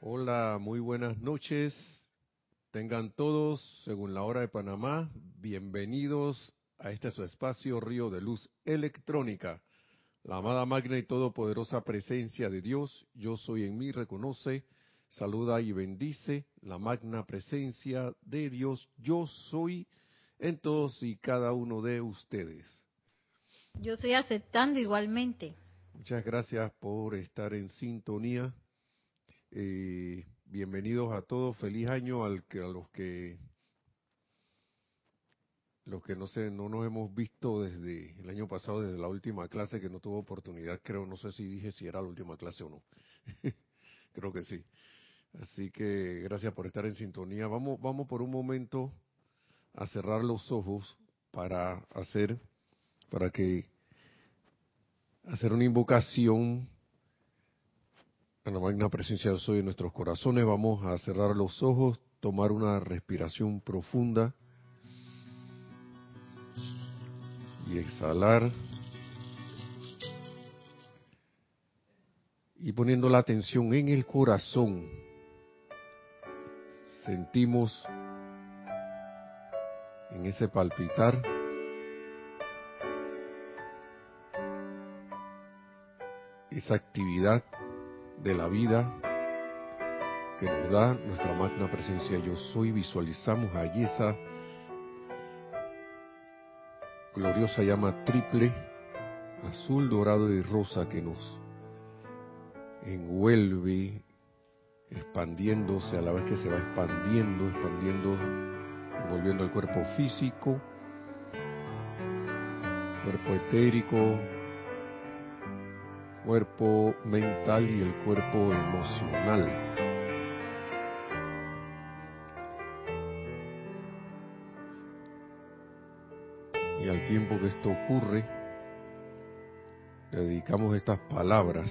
Hola, muy buenas noches. Tengan todos, según la hora de Panamá, bienvenidos a este su espacio Río de Luz Electrónica. La amada magna y todopoderosa presencia de Dios, yo soy en mí, reconoce, saluda y bendice la magna presencia de Dios, yo soy en todos y cada uno de ustedes. Yo estoy aceptando igualmente. Muchas gracias por estar en sintonía. Eh, bienvenidos a todos. Feliz año al que, a los que los que no sé, no nos hemos visto desde el año pasado, desde la última clase que no tuvo oportunidad, creo, no sé si dije si era la última clase o no. creo que sí. Así que gracias por estar en sintonía. Vamos, vamos por un momento a cerrar los ojos para hacer, para que hacer una invocación a la magna presencia de Soy en nuestros corazones. Vamos a cerrar los ojos, tomar una respiración profunda y exhalar. Y poniendo la atención en el corazón, sentimos en ese palpitar esa actividad de la vida que nos da nuestra magna presencia. Yo soy, visualizamos allí esa gloriosa llama triple, azul, dorado y rosa que nos envuelve, expandiéndose a la vez que se va expandiendo, expandiendo, envolviendo el cuerpo físico, cuerpo etérico, cuerpo mental y el cuerpo emocional. Y al tiempo que esto ocurre, dedicamos estas palabras.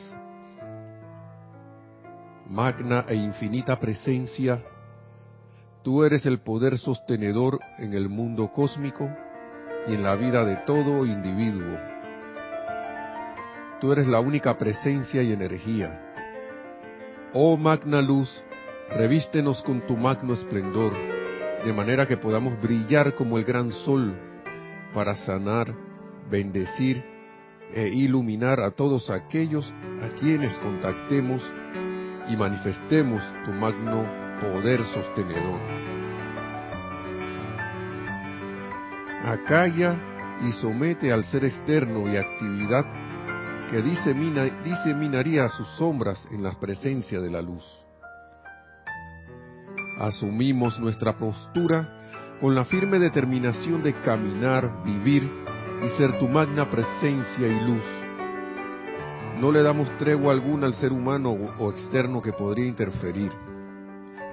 Magna e infinita presencia, tú eres el poder sostenedor en el mundo cósmico y en la vida de todo individuo Tú eres la única presencia y energía. Oh magna luz, revístenos con tu magno esplendor, de manera que podamos brillar como el gran sol para sanar, bendecir e iluminar a todos aquellos a quienes contactemos y manifestemos tu magno poder sostenedor. Acalla y somete al ser externo y actividad que disemina, diseminaría sus sombras en la presencia de la luz. Asumimos nuestra postura con la firme determinación de caminar, vivir y ser tu magna presencia y luz. No le damos tregua alguna al ser humano o externo que podría interferir.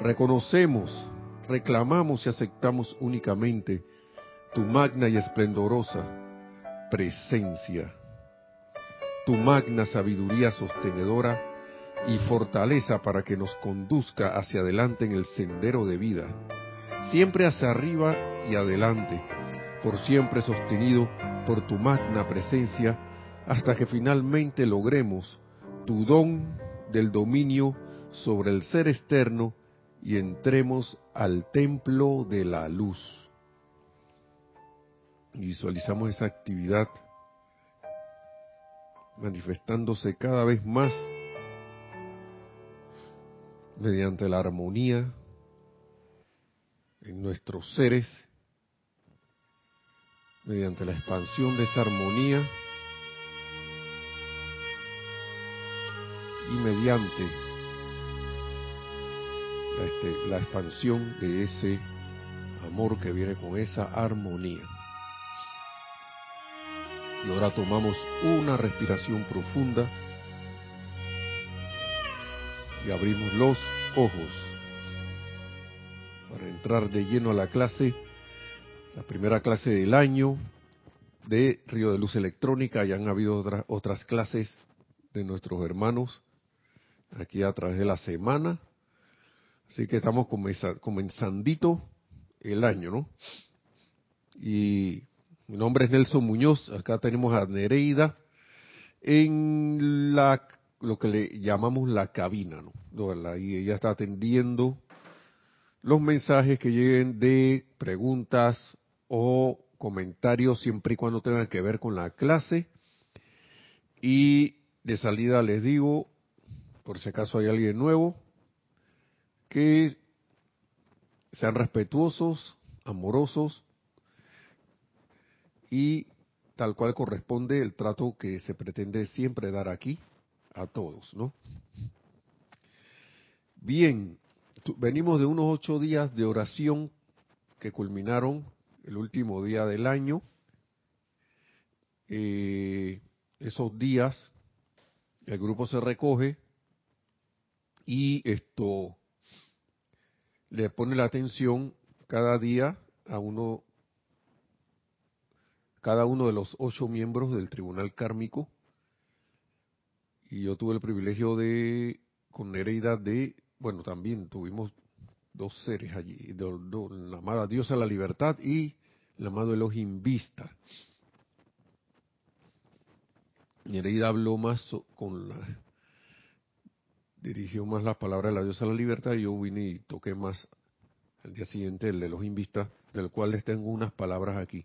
Reconocemos, reclamamos y aceptamos únicamente tu magna y esplendorosa presencia tu magna sabiduría sostenedora y fortaleza para que nos conduzca hacia adelante en el sendero de vida, siempre hacia arriba y adelante, por siempre sostenido por tu magna presencia, hasta que finalmente logremos tu don del dominio sobre el ser externo y entremos al templo de la luz. Visualizamos esa actividad manifestándose cada vez más mediante la armonía en nuestros seres, mediante la expansión de esa armonía y mediante la, este, expansión de ese amor que viene con esa armonía. Y ahora tomamos una respiración profunda y abrimos los ojos para entrar de lleno a la clase, la primera clase del año de Río de Luz Electrónica. Ya han habido otras, clases de nuestros hermanos aquí a través de la semana. Así que estamos comenzandito el año, ¿no? Y mi nombre es Nelson Muñoz, acá tenemos a Nereida en la lo que le llamamos la cabina, ¿no? Ella está atendiendo los mensajes que lleguen de preguntas o comentarios siempre y cuando tengan que ver con la clase. Y de salida les digo, por si acaso hay alguien nuevo, que sean respetuosos, amorosos y tal cual corresponde el trato que se pretende siempre dar aquí a todos, ¿no? Bien, venimos de unos ocho días de oración que culminaron el último día del año. Eh, esos días el grupo se recoge y esto le pone la atención cada día a uno cada uno de los ocho miembros del tribunal kármico. Y yo tuve el privilegio de con Nereida de bueno también tuvimos dos seres allí la amada diosa la libertad y el amado Elohim Vista. Nereida habló más con la dirigió más las palabras de la diosa la libertad y yo vine y toqué más el día siguiente el de los invistas, del cual les tengo unas palabras aquí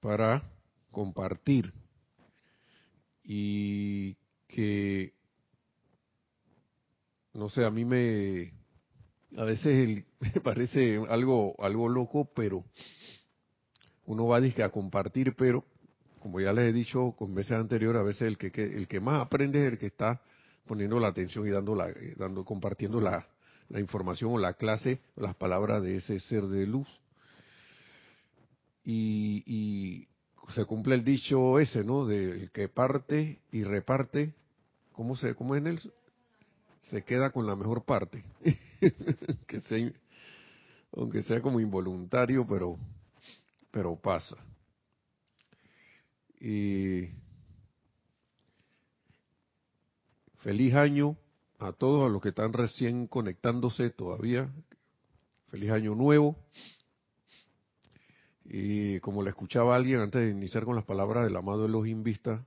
para compartir y que no sé a mí me a veces me parece algo algo loco pero uno va a, a compartir pero como ya les he dicho con veces anteriores a veces el que, el que más aprende es el que está poniendo la atención y dando, la, eh, dando compartiendo la, la información o la clase, las palabras de ese ser de luz. Y, se cumple el dicho ese, ¿no? De que parte y reparte, ¿cómo, se, cómo es él? Se queda con la mejor parte. que sea, aunque sea como involuntario, pero, pero pasa. Y Feliz año a todos, a los que están recién conectándose todavía. Feliz año nuevo. Y como le escuchaba alguien antes de iniciar con las palabras del amado Elohim Vista,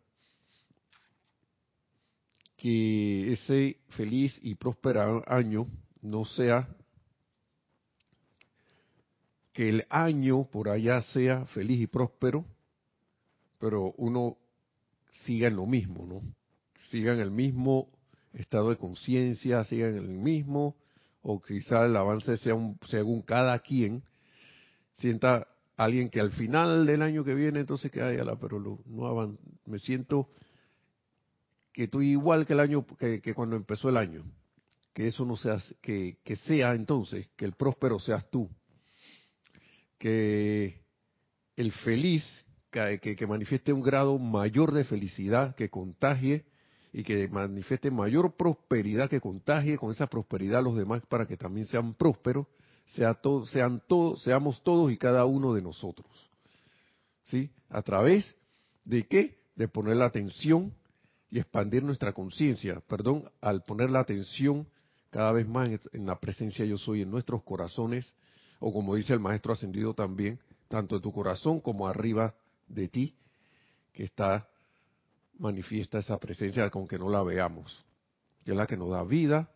que ese feliz y próspero año no sea que el año por allá sea feliz y próspero, pero uno siga en lo mismo, ¿no? sigan el mismo estado de conciencia, sigan el mismo, o quizá el avance sea un, según cada quien, sienta alguien que al final del año que viene, entonces que haya la, pero no me siento que estoy igual que el año, que, cuando empezó el año, que eso no sea, que, que sea entonces, que el próspero seas tú, que el feliz, que, que manifieste un grado mayor de felicidad, que contagie y que manifieste mayor prosperidad, que contagie con esa prosperidad a los demás para que también sean prósperos, sea sean todos, seamos todos y cada uno de nosotros. ¿Sí? ¿A través de qué? De poner la atención y expandir nuestra conciencia, perdón, al poner la atención cada vez más en la presencia yo soy en nuestros corazones, o como dice el maestro ascendido también, tanto en tu corazón como arriba de ti, que está manifiesta esa presencia aunque no la veamos, que es la que nos da vida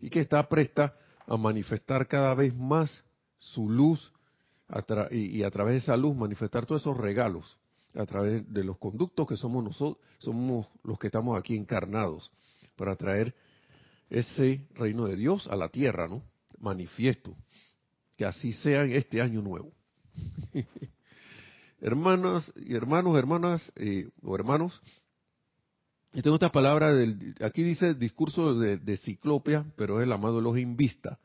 y que está presta a manifestar cada vez más su luz y, a través de esa luz manifestar todos esos regalos a través de los conductos que somos nosotros, somos los que estamos aquí encarnados para traer ese reino de Dios a la tierra, ¿no? Manifiesto. Que así sea en este año nuevo. Hermanas y hermanos, hermanas eh, o hermanos, y tengo estas palabras, del, aquí dice discurso de, Ciclopia, pero es el amado Elohim Vista.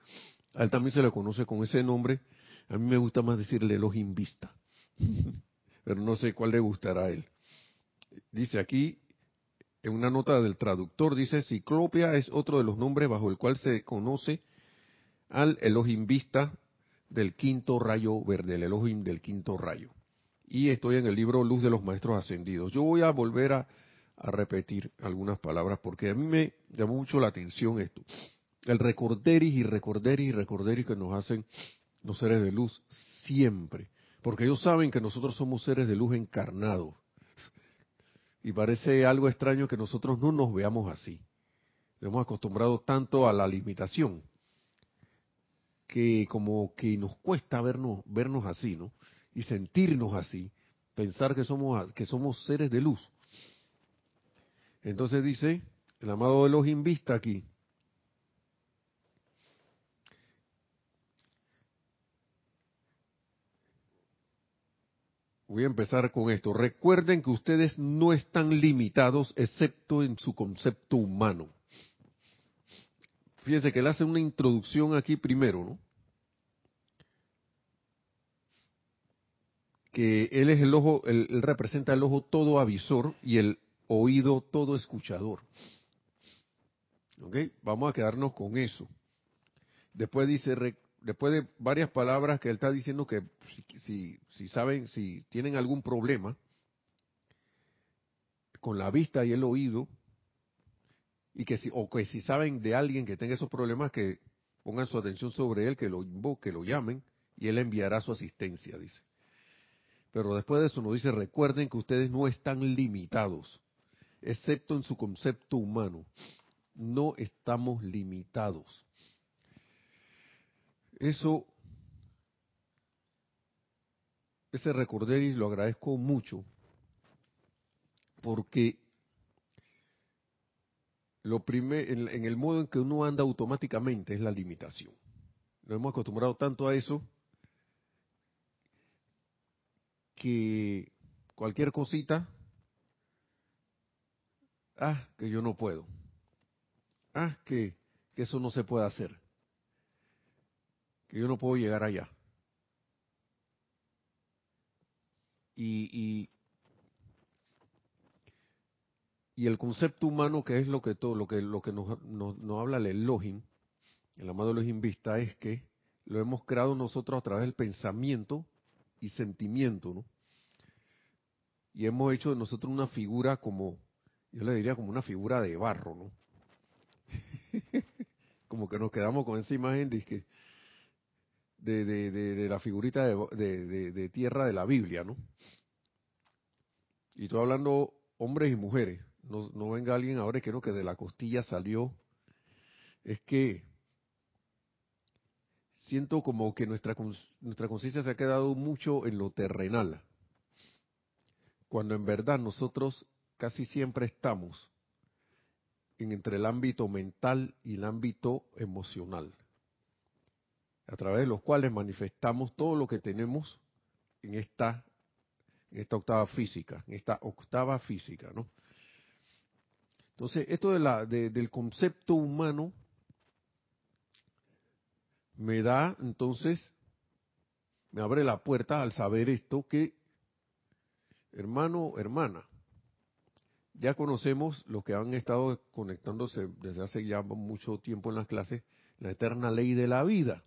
A él también se le conoce con ese nombre. A mí me gusta más decirle Elohim Vista. pero no sé cuál le gustará a él. Dice aquí, en una nota del traductor, dice, Ciclopia es otro de los nombres bajo el cual se conoce al Elohim Vista del quinto rayo verde, el Elohim del quinto rayo. Y estoy en el libro Luz de los Maestros Ascendidos. Yo voy a volver a a repetir algunas palabras porque a mí me llamó mucho la atención esto. El recorderis y recorderis y recorderis que nos hacen los seres de luz siempre. Porque ellos saben que nosotros somos seres de luz encarnados. Y parece algo extraño que nosotros no nos veamos así. Hemos acostumbrado tanto a la limitación que como que nos cuesta vernos, vernos así, ¿no? Y sentirnos así, pensar que somos, que somos seres de luz. Entonces dice, el amado de los invista aquí, Voy a empezar con esto. Recuerden que ustedes no están limitados excepto en su concepto humano. Fíjense que él hace una introducción aquí primero, ¿no? Que él es el ojo, él, representa el ojo todo avisor y el oído todo escuchador. ¿Ok? Vamos a quedarnos con eso. Después dice, después de varias palabras que él está diciendo que si, saben, si tienen algún problema con la vista y el oído, y que si, o que si saben de alguien que tenga esos problemas, que pongan su atención sobre él, que lo invoque, lo llamen, y él enviará su asistencia, dice. Pero después de eso nos dice, recuerden que ustedes no están limitados, excepto en su concepto humano. No estamos limitados. Eso, ese recordé y lo agradezco mucho, porque lo primer, en, el modo en que uno anda automáticamente es la limitación. Nos hemos acostumbrado tanto a eso que cualquier cosita, ah, que yo no puedo, ah, que, eso no se puede hacer que yo no puedo llegar allá. Y, y, el concepto humano, que es lo que todo, lo que, lo que nos, nos, habla el Elohim, el amado Elohim Vista, es que lo hemos creado nosotros a través del pensamiento y sentimiento, ¿no? Y hemos hecho de nosotros una figura como, yo le diría como una figura de barro, ¿no? como que nos quedamos con esa imagen de de, la figurita de, tierra de la Biblia, ¿no? Y estoy hablando hombres y mujeres. No, no venga alguien ahora que no, que de la costilla salió. Es que siento como que nuestra, nuestra conciencia se ha quedado mucho en lo terrenal. Cuando en verdad nosotros casi siempre estamos en entre el ámbito mental y el ámbito emocional a través de los cuales manifestamos todo lo que tenemos en esta, octava física, en esta octava física, ¿no? Entonces, esto de la, del concepto humano me da, entonces, me abre la puerta al saber esto que, hermano, hermana, ya conocemos los que han estado conectándose desde hace ya mucho tiempo en las clases, la eterna ley de la vida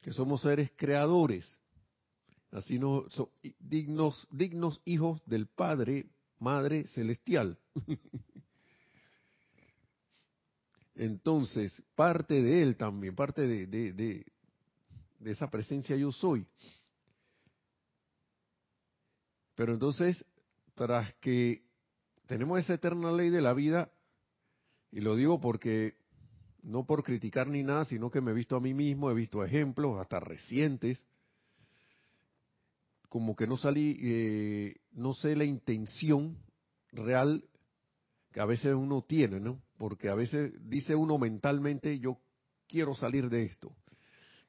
que somos seres creadores, así no dignos dignos hijos del Padre, Madre celestial. Entonces, parte de él también, parte de, de, de, de esa presencia yo soy. Pero entonces, tras que tenemos esa eterna ley de la vida, y lo digo porque no por criticar ni nada, sino que me he visto a mí mismo, he visto ejemplos, hasta recientes, como que no salí, eh, no sé la intención real que a veces uno tiene, ¿no? Porque a veces dice uno mentalmente, yo quiero salir de esto,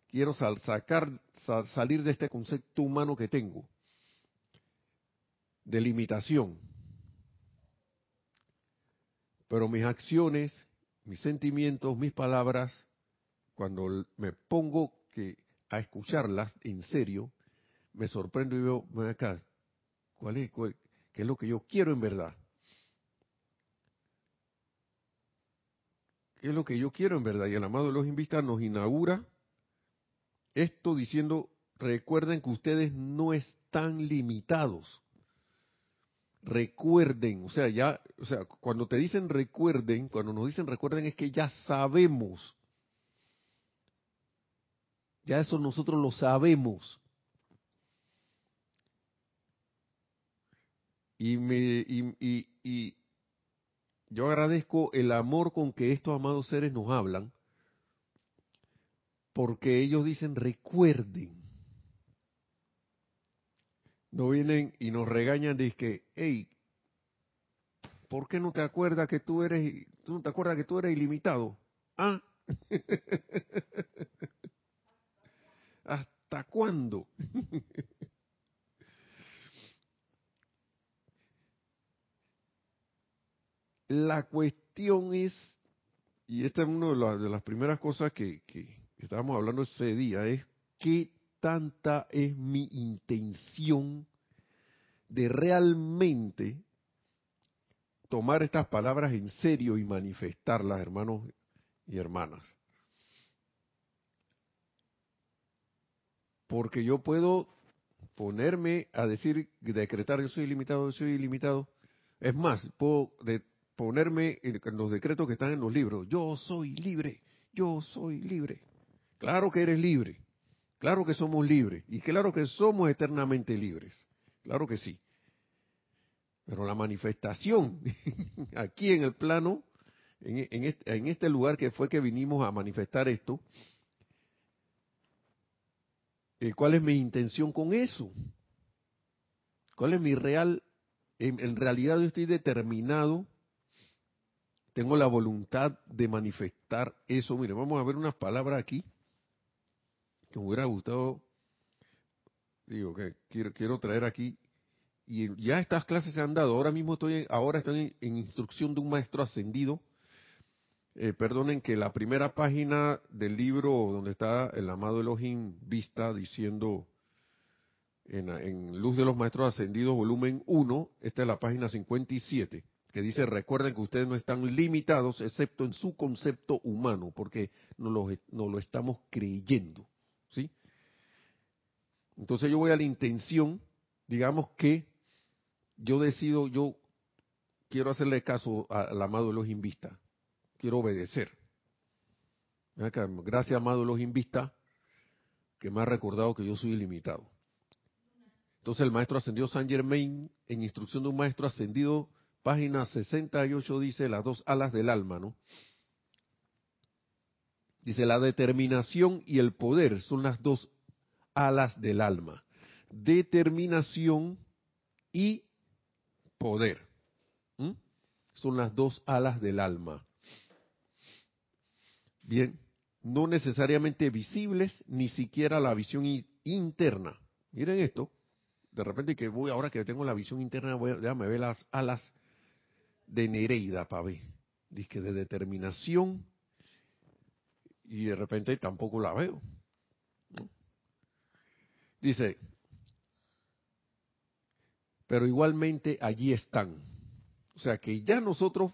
quiero sacar, salir de este concepto humano que tengo, de limitación. Pero mis acciones mis sentimientos, mis palabras, cuando me pongo que a escucharlas en serio, me sorprendo y veo, acá, ¿cuál es, qué es lo que yo quiero en verdad? ¿Qué es lo que yo quiero en verdad? Y el amado los invistas nos inaugura esto diciendo, recuerden que ustedes no están limitados recuerden, o sea, ya, o sea, cuando te dicen recuerden, cuando nos dicen recuerden es que ya sabemos. Ya eso nosotros lo sabemos. Y, me, y, y, y yo agradezco el amor con que estos amados seres nos hablan, porque ellos dicen recuerden. No vienen y nos regañan de que, hey, ¿por qué no te acuerdas que tú eres, tú no te acuerdas que tú eres ilimitado? Ah, ¿hasta cuándo? La cuestión es, y esta es una de, las primeras cosas que, que estábamos hablando ese día, es qué tanta es mi intención de realmente tomar estas palabras en serio y manifestarlas, hermanos y hermanas. Porque yo puedo ponerme a decir, decretar, yo soy ilimitado, yo soy ilimitado. Es más, puedo ponerme en, los decretos que están en los libros. Yo soy libre, yo soy libre. Claro que eres libre. Claro que somos libres. Y claro que somos eternamente libres. Claro que sí. Pero la manifestación aquí en el plano, en, este, en este lugar que fue que vinimos a manifestar esto, ¿cuál es mi intención con eso? ¿Cuál es mi real? en realidad yo estoy determinado tengo la voluntad de manifestar eso. Mire, vamos a ver unas palabras aquí que me hubiera gustado, digo, que quiero, traer aquí. Y ya estas clases se han dado. Ahora mismo estoy, ahora estoy en, instrucción de un maestro ascendido. Eh, perdonen que la primera página del libro donde está el amado Elohim Vista diciendo en, Luz de los Maestros Ascendidos, volumen 1, esta es la página 57 que dice, recuerden que ustedes no están limitados excepto en su concepto humano, porque no lo, no lo estamos creyendo, ¿sí? Entonces yo voy a la intención, digamos que yo decido, yo quiero hacerle caso al amado los Vista, quiero obedecer. Gracias, amado los Vista, que me ha recordado que yo soy ilimitado. Entonces el maestro ascendido San Germain, en instrucción de un maestro ascendido, página 68 dice las dos alas del alma, ¿no? Dice, la determinación y el poder son las dos alas del alma. Determinación y poder. Son las dos alas del alma. Bien, no necesariamente visibles, ni siquiera la visión interna. Miren esto. De repente que voy, ahora que tengo la visión interna, voy, déjame ver las alas de Nereida, ver, Dice de determinación y de repente tampoco la veo. Dice, pero igualmente allí están. O sea que ya nosotros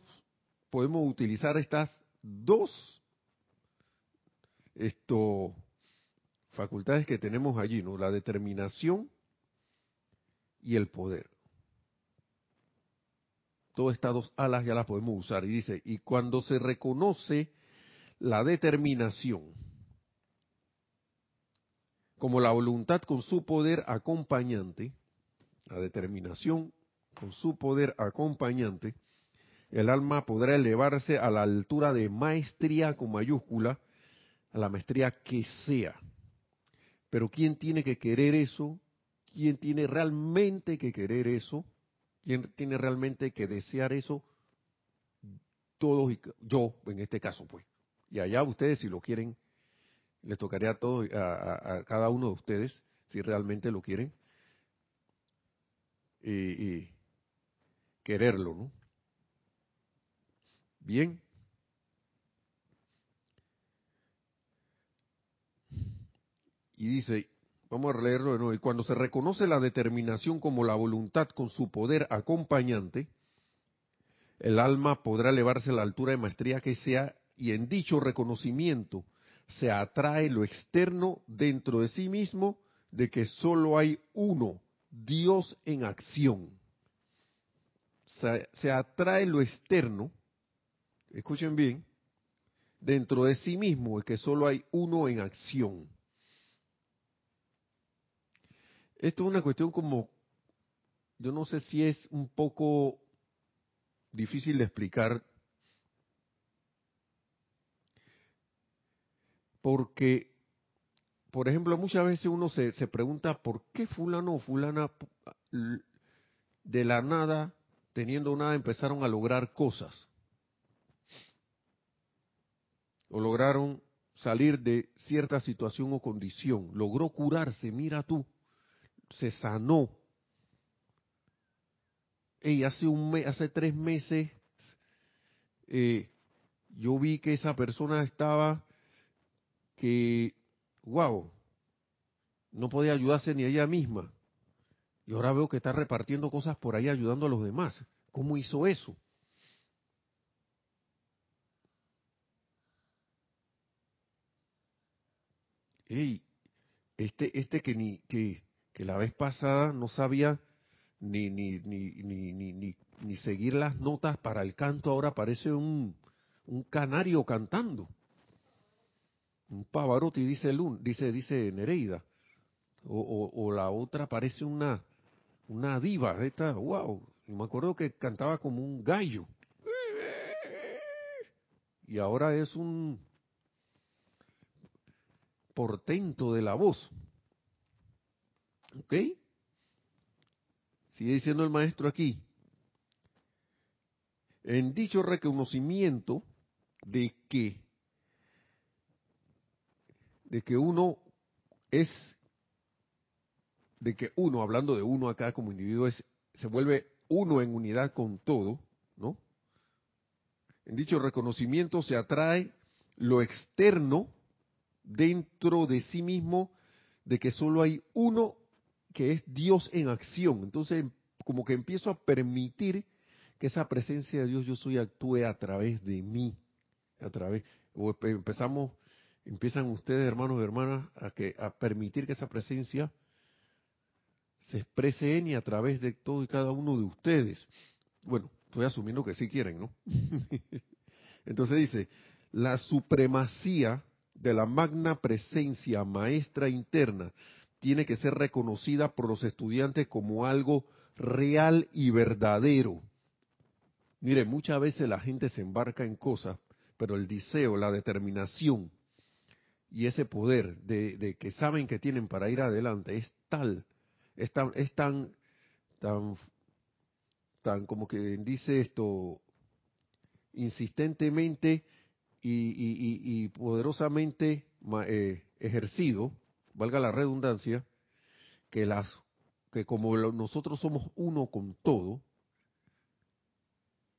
podemos utilizar estas dos esto, facultades que tenemos allí, ¿no? La determinación y el poder todas estas dos alas ya las podemos usar. Y dice, y cuando se reconoce la determinación como la voluntad con su poder acompañante, la determinación con su poder acompañante, el alma podrá elevarse a la altura de maestría con mayúscula, a la maestría que sea. Pero ¿quién tiene que querer eso? ¿Quién tiene realmente que querer eso? ¿Quién tiene realmente que desear eso? Todos y yo, en este caso, pues. Y allá ustedes, si lo quieren, les tocaría a todos, a, cada uno de ustedes, si realmente lo quieren, y, quererlo, ¿no? Bien. Y dice, Vamos a leerlo de nuevo. Y cuando se reconoce la determinación como la voluntad con su poder acompañante, el alma podrá elevarse a la altura de maestría que sea y en dicho reconocimiento se atrae lo externo dentro de sí mismo de que solo hay uno, Dios en acción. Se, atrae lo externo, escuchen bien, dentro de sí mismo de que solo hay uno en acción. Esto es una cuestión como yo no sé si es un poco difícil de explicar porque, por ejemplo, muchas veces uno se, se pregunta por qué fulano o fulana de la nada, teniendo nada, empezaron a lograr cosas. O lograron salir de cierta situación o condición. Logró curarse, mira tú, se sanó, y hace un mes, hace tres meses, eh, yo vi que esa persona estaba que, wow, no podía ayudarse ni ella misma. Y ahora veo que está repartiendo cosas por ahí ayudando a los demás. ¿Cómo hizo eso? Ey, este, este que ni, que, que la vez pasada no sabía ni, ni, ni, ni, ni, ni, seguir las notas para el canto, ahora parece un, un canario cantando. Un Pavarotti, dice, Lun, dice, dice Nereida. O, o, la otra parece una, una diva, esta, wow. Me acuerdo que cantaba como un gallo. Y ahora es un portento de la voz. ¿Ok? Sigue diciendo el maestro aquí. En dicho reconocimiento de que de que uno es de que uno, hablando de uno acá como individuo, es, se vuelve uno en unidad con todo, ¿no? En dicho reconocimiento se atrae lo externo dentro de sí mismo de que solo hay uno que es Dios en acción. Entonces, como que empiezo a permitir que esa presencia de Dios yo soy actúe a través de mí, a través o empezamos empiezan ustedes hermanos y hermanas a que a permitir que esa presencia se exprese en y a través de todo y cada uno de ustedes. Bueno, estoy asumiendo que sí quieren, ¿no? Entonces dice, la supremacía de la magna presencia maestra interna tiene que ser reconocida por los estudiantes como algo real y verdadero. Mire, muchas veces la gente se embarca en cosas, pero el deseo, la determinación y ese poder de, que saben que tienen para ir adelante es tal, es tan, es tan, tan, tan como que dice esto, insistentemente y, poderosamente eh, ejercido, valga la redundancia, que las que como nosotros somos uno con todo,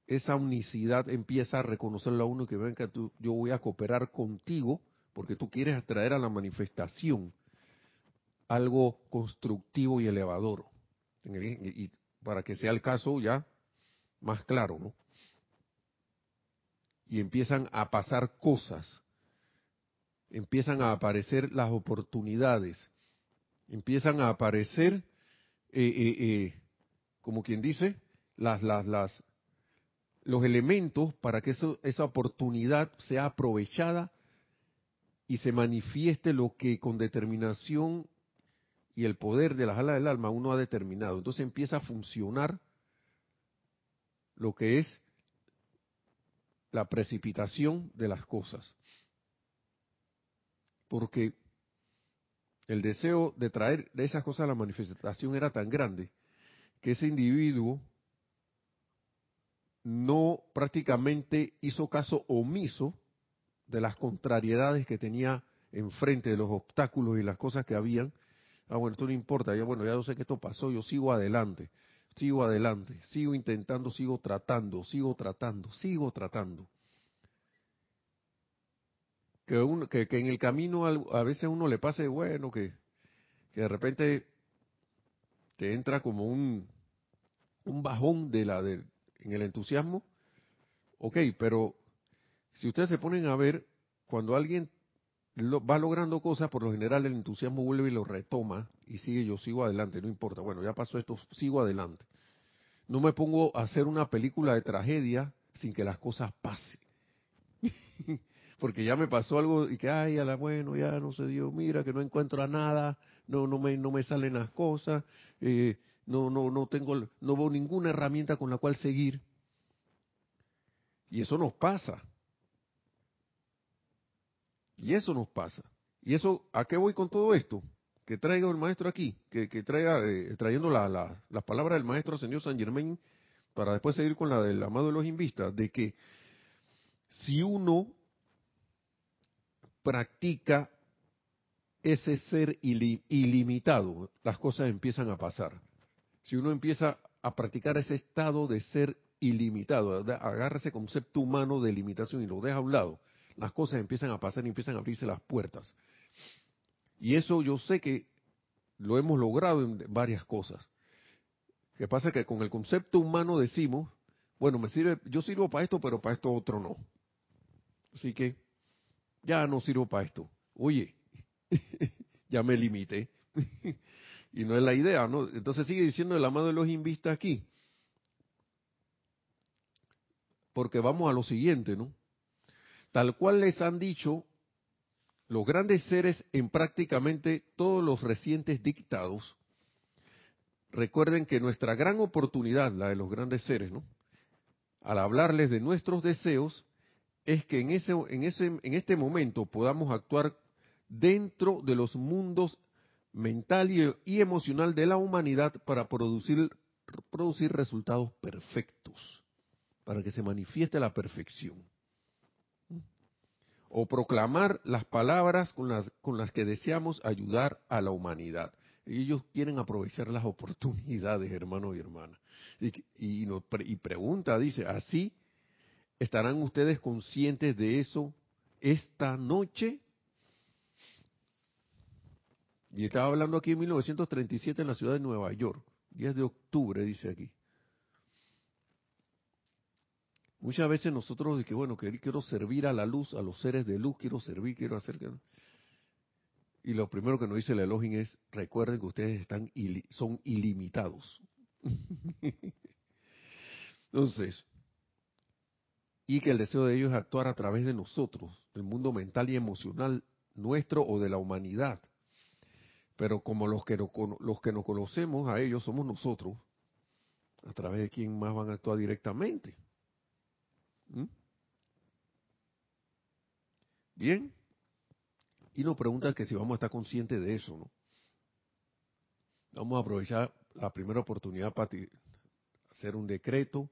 esa unicidad empieza a reconocerlo a uno que ven que yo voy a cooperar contigo porque tú quieres atraer a la manifestación algo constructivo y elevador. Y para que sea el caso ya más claro, ¿no? Y empiezan a pasar cosas empiezan a aparecer las oportunidades, empiezan a aparecer, eh, eh, eh, como quien dice, las, las, las, los elementos para que esa oportunidad sea aprovechada y se manifieste lo que con determinación y el poder de las alas del alma uno ha determinado. Entonces empieza a funcionar lo que es la precipitación de las cosas porque el deseo de traer de esas cosas a la manifestación era tan grande que ese individuo no prácticamente hizo caso omiso de las contrariedades que tenía enfrente, de los obstáculos y las cosas que habían. Ah, bueno, esto no importa, ya bueno, ya yo sé que esto pasó, yo sigo adelante, sigo adelante, sigo intentando, sigo tratando, sigo tratando, sigo tratando que, que, en el camino a, veces uno le pase, bueno, que, que de repente te entra como un, un bajón de la de, en el entusiasmo. Ok, pero si ustedes se ponen a ver, cuando alguien va logrando cosas, por lo general el entusiasmo vuelve y lo retoma y sigue, yo sigo adelante, no importa, bueno, ya pasó esto, sigo adelante. No me pongo a hacer una película de tragedia sin que las cosas pasen. porque ya me pasó algo y que, ay, a la bueno, ya no se dio, mira que no encuentro nada, no, no me, no me salen las cosas, eh, no, no, no tengo, no veo ninguna herramienta con la cual seguir. Y eso nos pasa. Y eso nos pasa. ¿Y eso a qué voy con todo esto? Que traiga el maestro aquí, que, traiga, eh, trayendo la, la, las palabras del maestro señor San Germain, para después seguir con la del amado de los invistas, de que si uno practica ese ser ilimitado, las cosas empiezan a pasar. Si uno empieza a practicar ese estado de ser ilimitado, agarra ese concepto humano de limitación y lo deja a un lado, las cosas empiezan a pasar y empiezan a abrirse las puertas. Y eso yo sé que lo hemos logrado en varias cosas. Que pasa que con el concepto humano decimos, bueno, me sirve, yo sirvo para esto, pero para esto otro no. Así que ya no sirvo para esto. Oye, ya me limité. y no es la idea, ¿no? Entonces sigue diciendo el amado de los invistas aquí. Porque vamos a lo siguiente, ¿no? Tal cual les han dicho los grandes seres en prácticamente todos los recientes dictados, recuerden que nuestra gran oportunidad, la de los grandes seres. Al hablarles de nuestros deseos, es que en, ese, en, ese, en este momento podamos actuar dentro de los mundos mental y, y emocional de la humanidad para producir, producir resultados perfectos, para que se manifieste la perfección o proclamar las palabras con las, con las que deseamos ayudar a la humanidad. Ellos quieren aprovechar las oportunidades, hermanos y hermanas. Y, y, y pregunta, dice, ¿así estarán ustedes conscientes de eso esta noche? Y estaba hablando aquí en 1937 en la ciudad de Nueva York, 10 de octubre, dice aquí. Muchas veces nosotros que bueno, que quiero servir a la luz, a los seres de luz, quiero servir, quiero hacer y lo primero que nos dice el Elohim es recuerden que ustedes están son ilimitados. Entonces, y que el deseo de ellos es actuar a través de nosotros, del mundo mental y emocional nuestro o de la humanidad. Pero como los que, no, los que nos conocemos a ellos somos nosotros, a través de quién más van a actuar directamente. ¿Mm? Bien. Y nos preguntan que si vamos a estar conscientes de eso, ¿no? Vamos a aprovechar la primera oportunidad para hacer un decreto,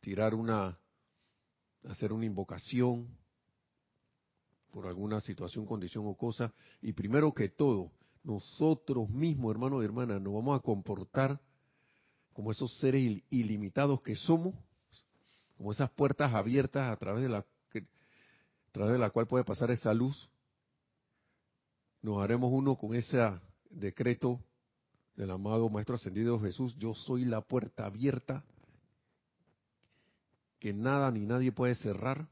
tirar una, hacer una invocación por alguna situación, condición o cosa. Y primero que todo, nosotros mismos, hermanos y hermanas, nos vamos a comportar como esos seres ilimitados que somos como esas puertas abiertas a través de la a través de la cual puede pasar esa luz. Nos haremos uno con ese decreto del amado Maestro Ascendido Jesús, yo soy la puerta abierta que nada ni nadie puede cerrar.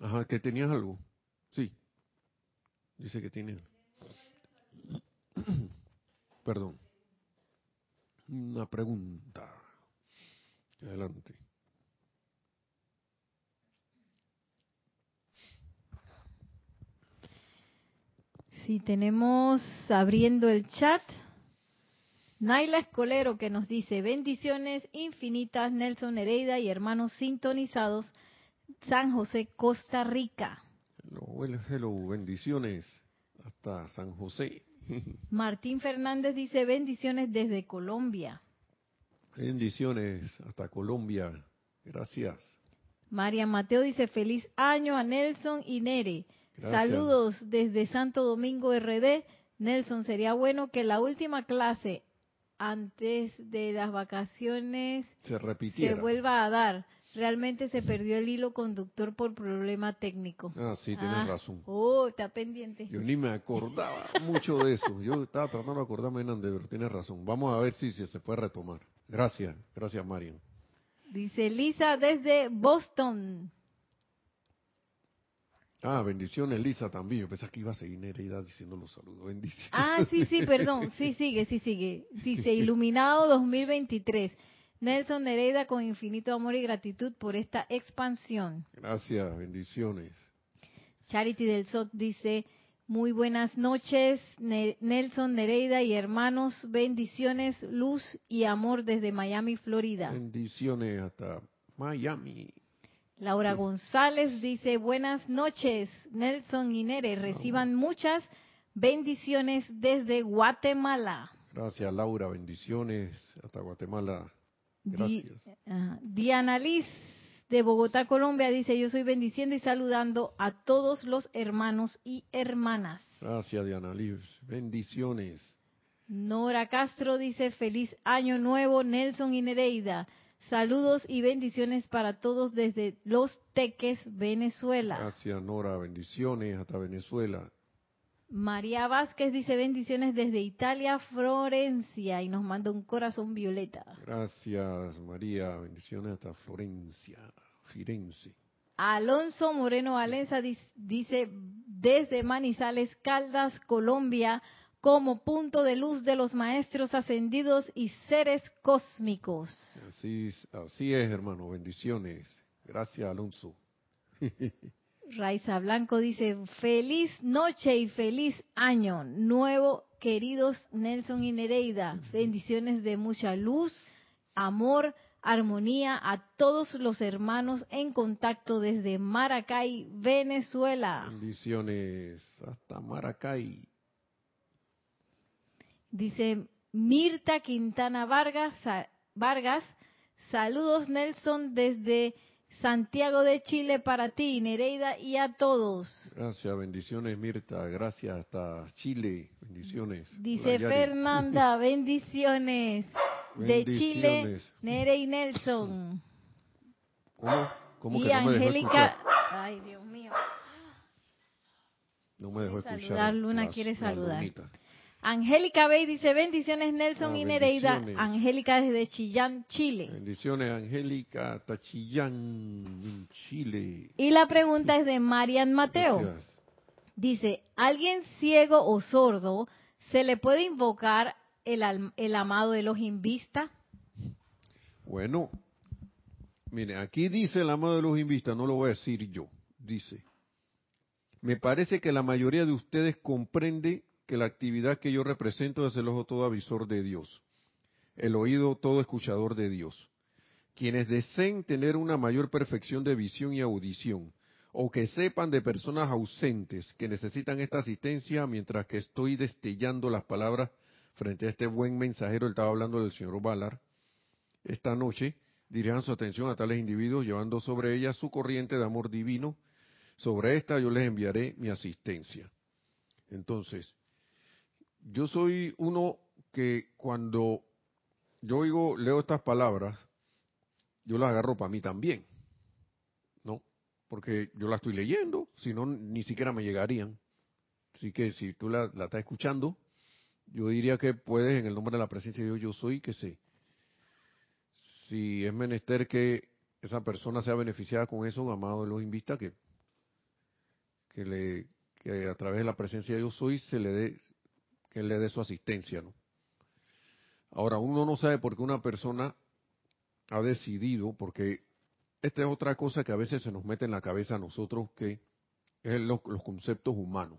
Ajá, que tenías algo. Sí. Dice que tiene. Perdón. Una pregunta. Adelante. Si tenemos abriendo el chat, Naila Escolero que nos dice bendiciones infinitas, Nelson Nereida y hermanos sintonizados, San José, Costa Rica. Hello, hello, bendiciones hasta San José. Martín Fernández dice bendiciones desde Colombia. Bendiciones hasta Colombia. Gracias. María Mateo dice feliz año a Nelson y Nere. Saludos desde Santo Domingo RD. Nelson, sería bueno que la última clase antes de las vacaciones se repitiera. Se vuelva a dar. Realmente se perdió el hilo conductor por problema técnico. Ah, sí, tienes ah, razón. Oh, está pendiente. Yo ni me acordaba mucho de eso. Yo estaba tratando de acordarme, de pero tienes razón. Vamos a ver si se puede retomar. Gracias, gracias Marian. Dice Lisa desde Boston. Ah, bendiciones Lisa también. Yo pensaba que iba a seguir Nereida diciendo los saludos. Bendiciones. Ah, sí, sí, perdón. Sí, sigue, sí, sigue. Dice Iluminado 2023. Nelson Nereida con infinito amor y gratitud por esta expansión. Gracias, bendiciones. Charity del SOT dice, Muy buenas noches, Nelson Nereida y hermanos. Bendiciones, luz y amor desde Miami, Florida. Bendiciones hasta Miami. Laura González dice, buenas noches, Nelson y Nere. Reciban muchas bendiciones desde Guatemala. Gracias, Laura. Bendiciones hasta Guatemala. Gracias. Diana Liz de Bogotá, Colombia, dice, yo soy bendiciendo y saludando a todos los hermanos y hermanas. Gracias, Diana Liz. Bendiciones. Nora Castro dice, feliz año nuevo, Nelson y Nereida. Saludos y bendiciones para todos desde Los Teques, Venezuela. Gracias, Nora. Bendiciones hasta Venezuela. María Vázquez dice bendiciones desde Italia, Florencia, y nos manda un corazón violeta. Gracias, María. Bendiciones hasta Florencia, Firenze. Alonso Moreno Valenza dice desde Manizales, Caldas, Colombia, como punto de luz de los maestros ascendidos y seres cósmicos. Así, así es, hermano. Bendiciones. Gracias, Alonso. Raiza Blanco dice, feliz noche y feliz año nuevo, queridos Nelson y Nereida. Bendiciones de mucha luz, amor, armonía a todos los hermanos en contacto desde Maracay, Venezuela. Bendiciones hasta Maracay. Dice Mirta Quintana Vargas, Vargas, saludos Nelson desde Santiago de Chile para ti, Nereida, y a todos. Gracias, bendiciones Mirta, gracias hasta Chile, bendiciones. Dice Fernanda, bendiciones. De Chile, Nere y Nelson. ¿Cómo? ¿Cómo y que no me Angélica, ay Dios mío. No me dejó escuchar. Saludar, Luna quiere saludar. Angélica Bey dice bendiciones Nelson ah, y Nereida. Angélica desde Chillán, Chile. Bendiciones Angélica hasta Chillán, Chile. Y la pregunta es de Marian Mateo. Dice, ¿alguien ciego o sordo se le puede invocar el, el amado Elohim Vista? Bueno, mire, aquí dice el amado Elohim Vista, no lo voy a decir yo, dice. Me parece que la mayoría de ustedes comprende que la actividad que yo represento es el ojo todo avisor de Dios, el oído todo escuchador de Dios. Quienes deseen tener una mayor perfección de visión y audición, o que sepan de personas ausentes que necesitan esta asistencia mientras que estoy destellando las palabras frente a este buen mensajero, él estaba hablando del señor Valar, esta noche dirijan su atención a tales individuos llevando sobre ellas su corriente de amor divino. Sobre esta yo les enviaré mi asistencia. Entonces, yo soy uno que cuando yo oigo, leo estas palabras, yo las agarro para mí también, ¿no? Porque yo las estoy leyendo, si no, ni siquiera me llegarían. Así que si tú la, estás escuchando, yo diría que puedes, en el nombre de la presencia de Dios, yo soy, que sé. Si es menester que esa persona sea beneficiada con eso, amado, los invita que, que, le, que a través de la presencia de Dios soy se le dé que él le dé su asistencia, ¿no? Ahora, uno no sabe por qué una persona ha decidido, porque esta es otra cosa que a veces se nos mete en la cabeza a nosotros, que es los, conceptos humanos.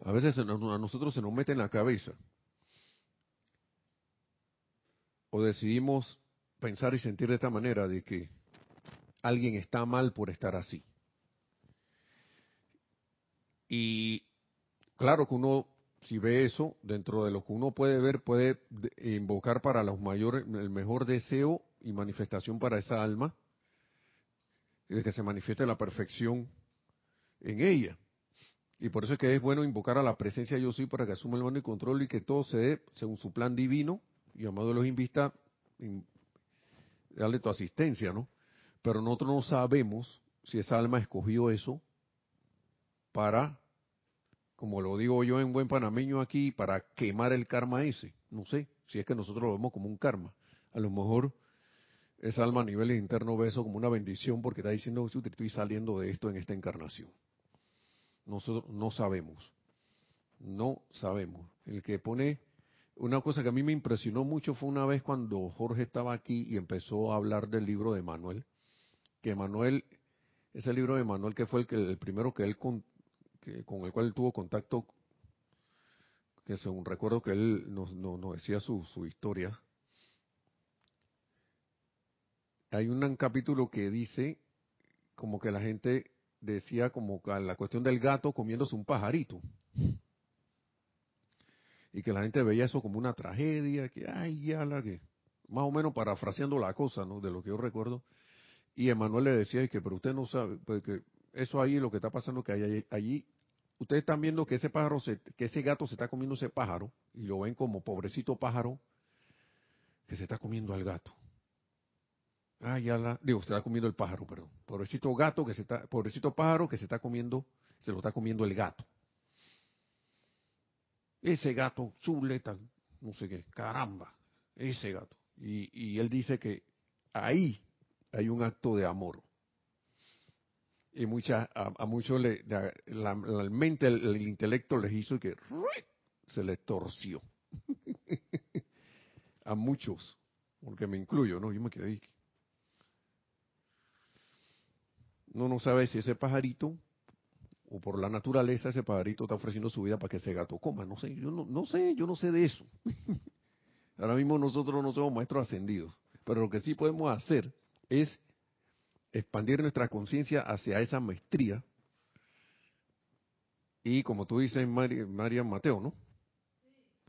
A veces a nosotros se nos mete en la cabeza. O decidimos pensar y sentir de esta manera, de que alguien está mal por estar así. Y Claro que uno, si ve eso, dentro de lo que uno puede ver, puede invocar para los mayores, el mejor deseo y manifestación para esa alma, de que se manifieste la perfección en ella. Y por eso es que es bueno invocar a la presencia yo sí para que asuma el mando y control y que todo se dé según su plan divino, y amado los invita, darle tu asistencia, ¿no? Pero nosotros no sabemos si esa alma escogió eso para como lo digo yo en buen panameño aquí, para quemar el karma ese. No sé, si es que nosotros lo vemos como un karma. A lo mejor esa alma a nivel interno ve eso como una bendición porque está diciendo, estoy saliendo de esto en esta encarnación. Nosotros no sabemos. No sabemos. El que pone una cosa que a mí me impresionó mucho fue una vez cuando Jorge estaba aquí y empezó a hablar del libro de Manuel, que Manuel, ese libro de Manuel que fue el, que, el primero que él que, con el cual tuvo contacto, que según recuerdo que él nos, decía su, su historia, hay un capítulo que dice como que la gente decía como que la cuestión del gato comiéndose un pajarito. Y que la gente veía eso como una tragedia, que ay, ya la que, más o menos parafraseando la cosa, ¿no? De lo que yo recuerdo. Y Emanuel le decía que, pero usted no sabe, porque pues, eso ahí lo que está pasando que hay allí, ustedes están viendo que ese pájaro, que ese gato se está comiendo ese pájaro, y lo ven como pobrecito pájaro que se está comiendo al gato. Ah, ya la, digo, se está comiendo el pájaro, perdón. Pobrecito gato que se está, pobrecito pájaro que se está comiendo, se lo está comiendo el gato. Ese gato, chuleta, no sé qué, caramba, ese gato. Y él dice que ahí hay un acto de amor. Y mucha, a, muchos le, la, mente, el, intelecto les hizo que se les torció. a muchos, porque me incluyo, ¿no? Yo me quedé no no sabe si ese pajarito o por la naturaleza ese pajarito está ofreciendo su vida para que ese gato coma. No sé, yo no, no sé, yo no sé de eso. Ahora mismo nosotros no somos maestros ascendidos, pero lo que sí podemos hacer es expandir nuestra conciencia hacia esa maestría. Y como tú dices, María, Mateo, ¿no?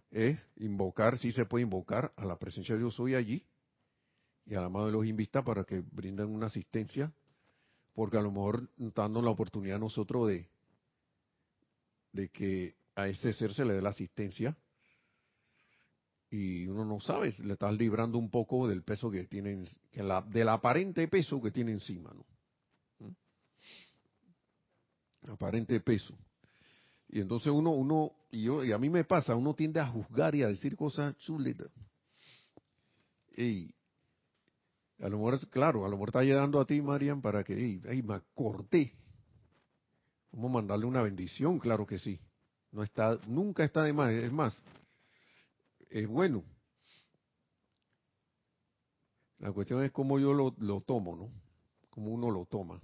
Es invocar, sí se puede invocar a la presencia de Dios hoy allí y a la mano de los invistas para que brinden una asistencia porque a lo mejor dando la oportunidad a nosotros de, de que a ese ser se le dé la asistencia y uno no sabe, le estás librando un poco del peso que tiene, que la, del aparente peso que tiene encima, ¿no? ¿Mm? Aparente peso. Y entonces uno, uno, y yo, y a mí me pasa, uno tiende a juzgar y a decir cosas chuletas. Y a lo mejor, claro, a lo mejor está llegando a ti, Marian, para que, ay, me acordé. Vamos mandarle una bendición, claro que sí. No está, nunca está de más, es más, es bueno. La cuestión es cómo yo lo, lo tomo, ¿no? Cómo uno lo toma.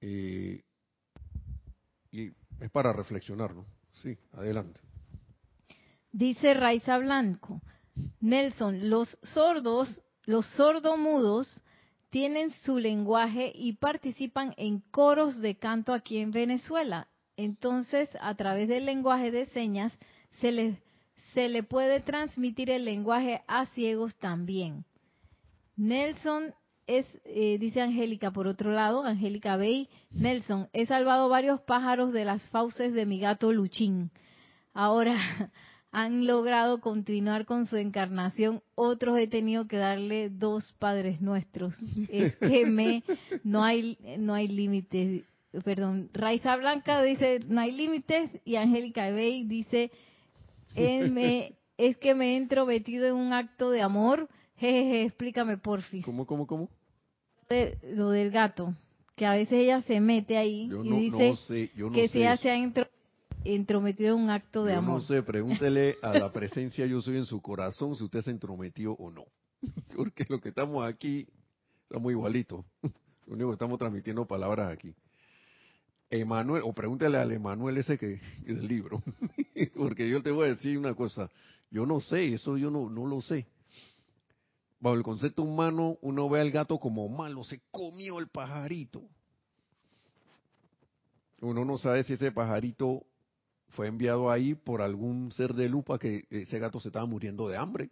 Eh, y es para reflexionar, ¿no? Sí, adelante. Dice Raiza Blanco, Nelson, los sordos, los sordomudos tienen su lenguaje y participan en coros de canto aquí en Venezuela. Entonces, a través del lenguaje de señas, se le, se le puede transmitir el lenguaje a ciegos también. Nelson es, eh, dice Angélica, por otro lado, Angélica Bey, Nelson, he salvado varios pájaros de las fauces de mi gato Luchín. Ahora, han logrado continuar con su encarnación, otros he tenido que darle dos padres nuestros. Es que me, no hay, no hay límites. Perdón, Raiza Blanca dice, no hay límites, y Angélica Bey dice, es que me he entrometido en un acto de amor. Jejeje, explícame porfis. ¿Cómo, cómo, cómo? lo del gato, que a veces ella se mete ahí y dice que si ella se ha entrometido en un acto de amor. No sé, pregúntele a la presencia yo soy en su corazón si usted se entrometió o no. Porque lo que estamos aquí estamos igualitos. Lo único que estamos transmitiendo palabras aquí. Emanuel, o pregúntele al Emanuel ese que del libro. Porque yo te voy a decir una cosa. Yo no sé, eso yo no, no lo sé. Bajo el concepto humano, uno ve al gato como malo, se comió el pajarito. Uno no sabe si ese pajarito fue enviado ahí por algún ser de lupa que ese gato se estaba muriendo de hambre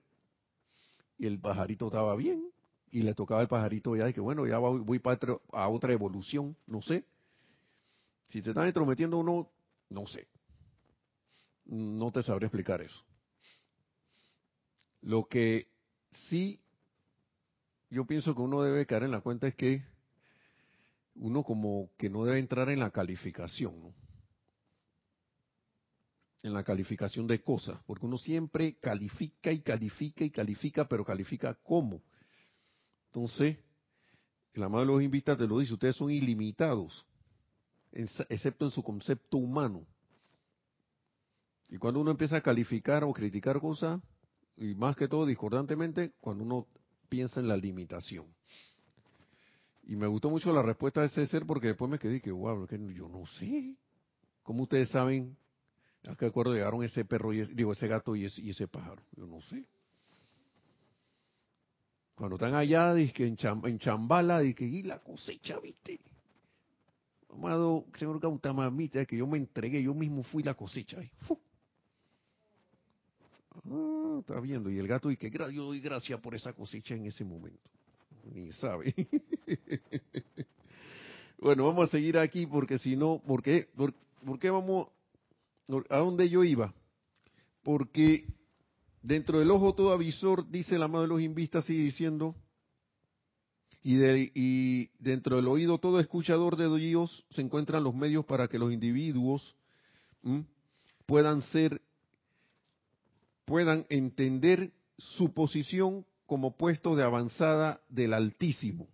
y el pajarito estaba bien y le tocaba al pajarito ya de que bueno, ya voy para a otra evolución, no sé. Si te están entrometiendo uno, no sé. No te sabré explicar eso. Lo que sí yo pienso que uno debe caer en la cuenta es que uno como que no debe entrar en la calificación, ¿no? en la calificación de cosas, porque uno siempre califica y califica y califica, pero califica cómo. Entonces, la madre de los invitas te lo dice, ustedes son ilimitados, excepto en su concepto humano. Y cuando uno empieza a calificar o criticar cosas, y más que todo discordantemente, cuando uno piensa en la limitación. Y me gustó mucho la respuesta de ese ser porque después me quedé que, wow, que yo no sé. ¿Cómo ustedes saben a qué acuerdo llegaron ese perro, y digo, ese gato y ese, y ese pájaro? Yo no sé. Cuando están allá, que en, en Chambala, que y la cosecha, ¿viste? Amado señor Gautamamita, que yo me entregué, yo mismo fui la cosecha. Ah, está viendo. Y el gato, y que yo doy gracias por esa cosecha en ese momento. Ni sabe. bueno, vamos a seguir aquí porque si no, ¿por qué? ¿Por, qué vamos? ¿A dónde yo iba? Porque dentro del ojo todo avisor, dice la mano de los invistas, sigue diciendo, y, y, dentro del oído todo escuchador de Dios se encuentran los medios para que los individuos puedan ser, puedan entender su posición como puesto de avanzada del Altísimo.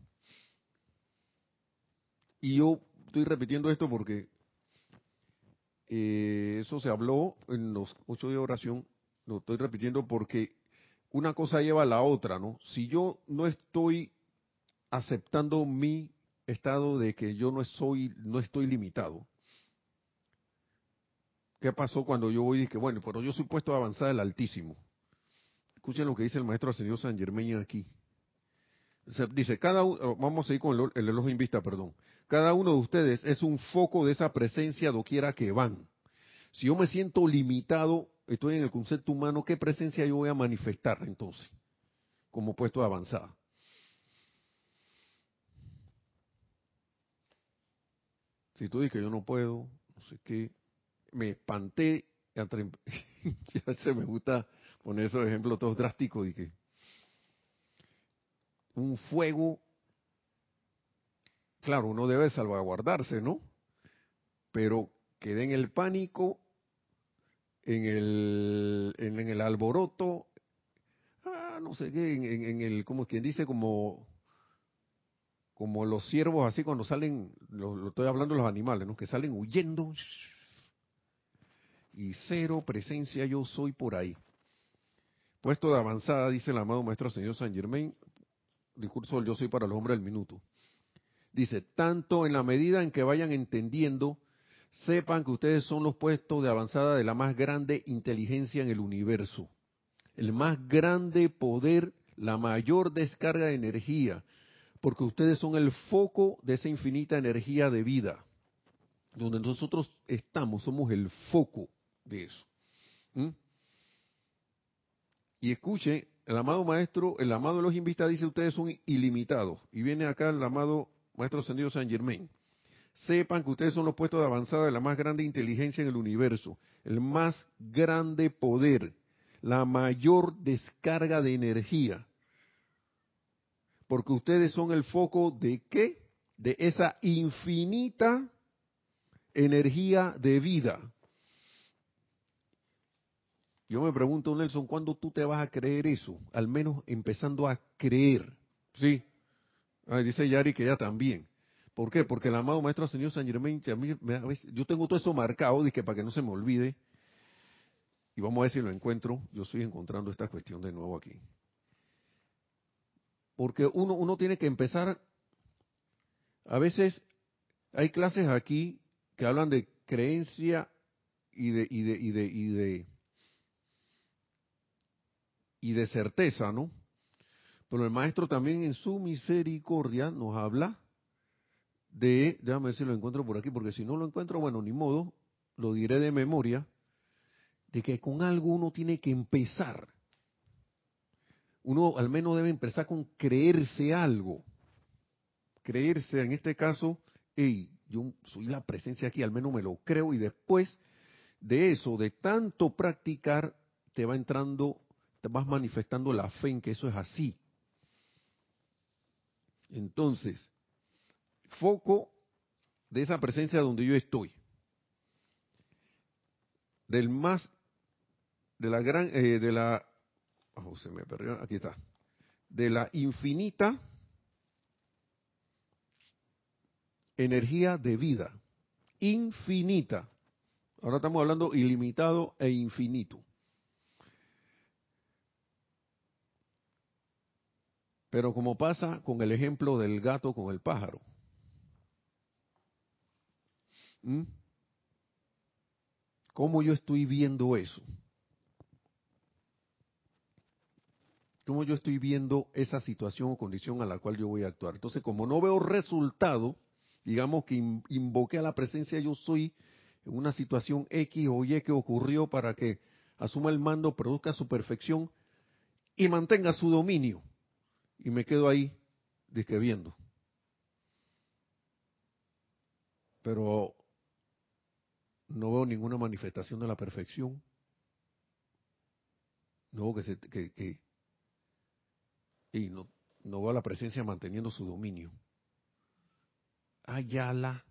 Y yo estoy repitiendo esto porque eh, eso se habló en los ocho días de oración, lo estoy repitiendo porque una cosa lleva a la otra, ¿no? Si yo no estoy aceptando mi estado de que yo no soy, no estoy limitado. ¿Qué pasó cuando yo voy y dije, bueno, pero yo soy puesto a avanzar el Altísimo? Escuchen lo que dice el maestro ascendido San Germain aquí. Dice, cada uno, vamos a ir con el, el elogio en vista, perdón. Cada uno de ustedes es un foco de esa presencia doquiera que van. Si yo me siento limitado, estoy en el concepto humano, ¿qué presencia yo voy a manifestar entonces? Como puesto de avanzada. Si tú dices que yo no puedo, no sé qué, me espanté, ya se me gusta poner esos ejemplos todos drásticos que un fuego, claro, uno debe salvaguardarse, ¿no? Pero quedé en el pánico, en el, en, el alboroto, ah, no sé qué, en, en, el, como quien dice, como como los ciervos así cuando salen, lo, estoy hablando de los animales, ¿no? Que salen huyendo y cero presencia yo soy por ahí. Puesto de avanzada, dice el amado Maestro Señor San Germain, discurso del yo soy para los hombres del minuto. Dice, tanto en la medida en que vayan entendiendo, sepan que ustedes son los puestos de avanzada de la más grande inteligencia en el universo, el más grande poder, la mayor descarga de energía, porque ustedes son el foco de esa infinita energía de vida. Donde nosotros estamos, somos el foco de eso. ¿Mm? Y escuche, el amado maestro, el amado de los invitados dice, ustedes son ilimitados. Y viene acá el amado maestro ascendido San Germain. Sepan que ustedes son los puestos de avanzada de la más grande inteligencia en el universo, el más grande poder, la mayor descarga de energía porque ustedes son el foco de qué? De esa infinita energía de vida. Yo me pregunto, Nelson, ¿cuándo tú te vas a creer eso? Al menos empezando a creer. ¿Sí? dice Yari que ya también. ¿Por qué? Porque el amado Maestro Señor San Germain, a mí, yo tengo todo eso marcado, dije, para que no se me olvide. Y vamos a ver si lo encuentro. Yo estoy encontrando esta cuestión de nuevo aquí. Porque uno, uno tiene que empezar, a veces hay clases aquí que hablan de creencia y de, y de, y de, y de, y de certeza, ¿no? Pero el maestro también en su misericordia nos habla de, déjame ver si lo encuentro por aquí, porque si no lo encuentro, bueno, ni modo, lo diré de memoria, de que con algo uno tiene que empezar uno al menos debe empezar con creerse algo. Creerse, en este caso, hey, yo soy la presencia aquí, al menos me lo creo y después de eso, de tanto practicar, te va entrando, te vas manifestando la fe en que eso es así. Entonces, foco de esa presencia donde yo estoy. Del más, de la gran, eh, de la Oh, se me perdió, aquí está. De la infinita energía de vida. Infinita. Ahora estamos hablando ilimitado e infinito. Pero como pasa con el ejemplo del gato con el pájaro. ¿Mm? ¿Cómo yo estoy viendo eso? ¿Cómo yo estoy viendo esa situación o condición a la cual yo voy a actuar? Entonces, como no veo resultado, digamos que invoqué a la presencia yo soy en una situación X o Y que ocurrió para que asuma el mando, produzca su perfección y mantenga su dominio. Y me quedo ahí viendo. Pero no veo ninguna manifestación de la perfección. No veo que, se, que, y no, no veo la presencia manteniendo su dominio. Ayala.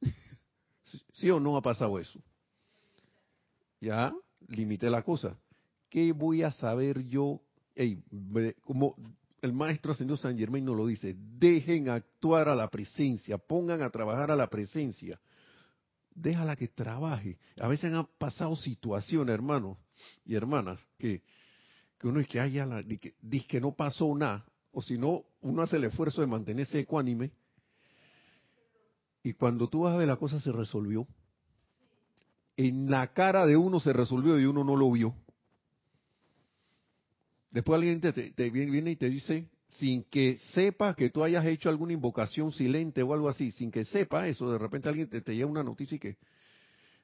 ¿Sí o no ha pasado eso? Ya limité la cosa. ¿Qué voy a saber yo? como el maestro señor San Germain nos lo dice, dejen actuar a la presencia, pongan a trabajar a la presencia. Déjala que trabaje. A veces han pasado situaciones, hermanos y hermanas, que, que uno es que haya la, que, dice que no pasó nada, o si no, uno hace el esfuerzo de mantenerse ecuánime, y cuando tú vas a ver la cosa se resolvió. En la cara de uno se resolvió y uno no lo vio. Después alguien te, viene y te dice, sin que sepa que tú hayas hecho alguna invocación silente o algo así, sin que sepa eso, de repente alguien te, lleva una noticia y que,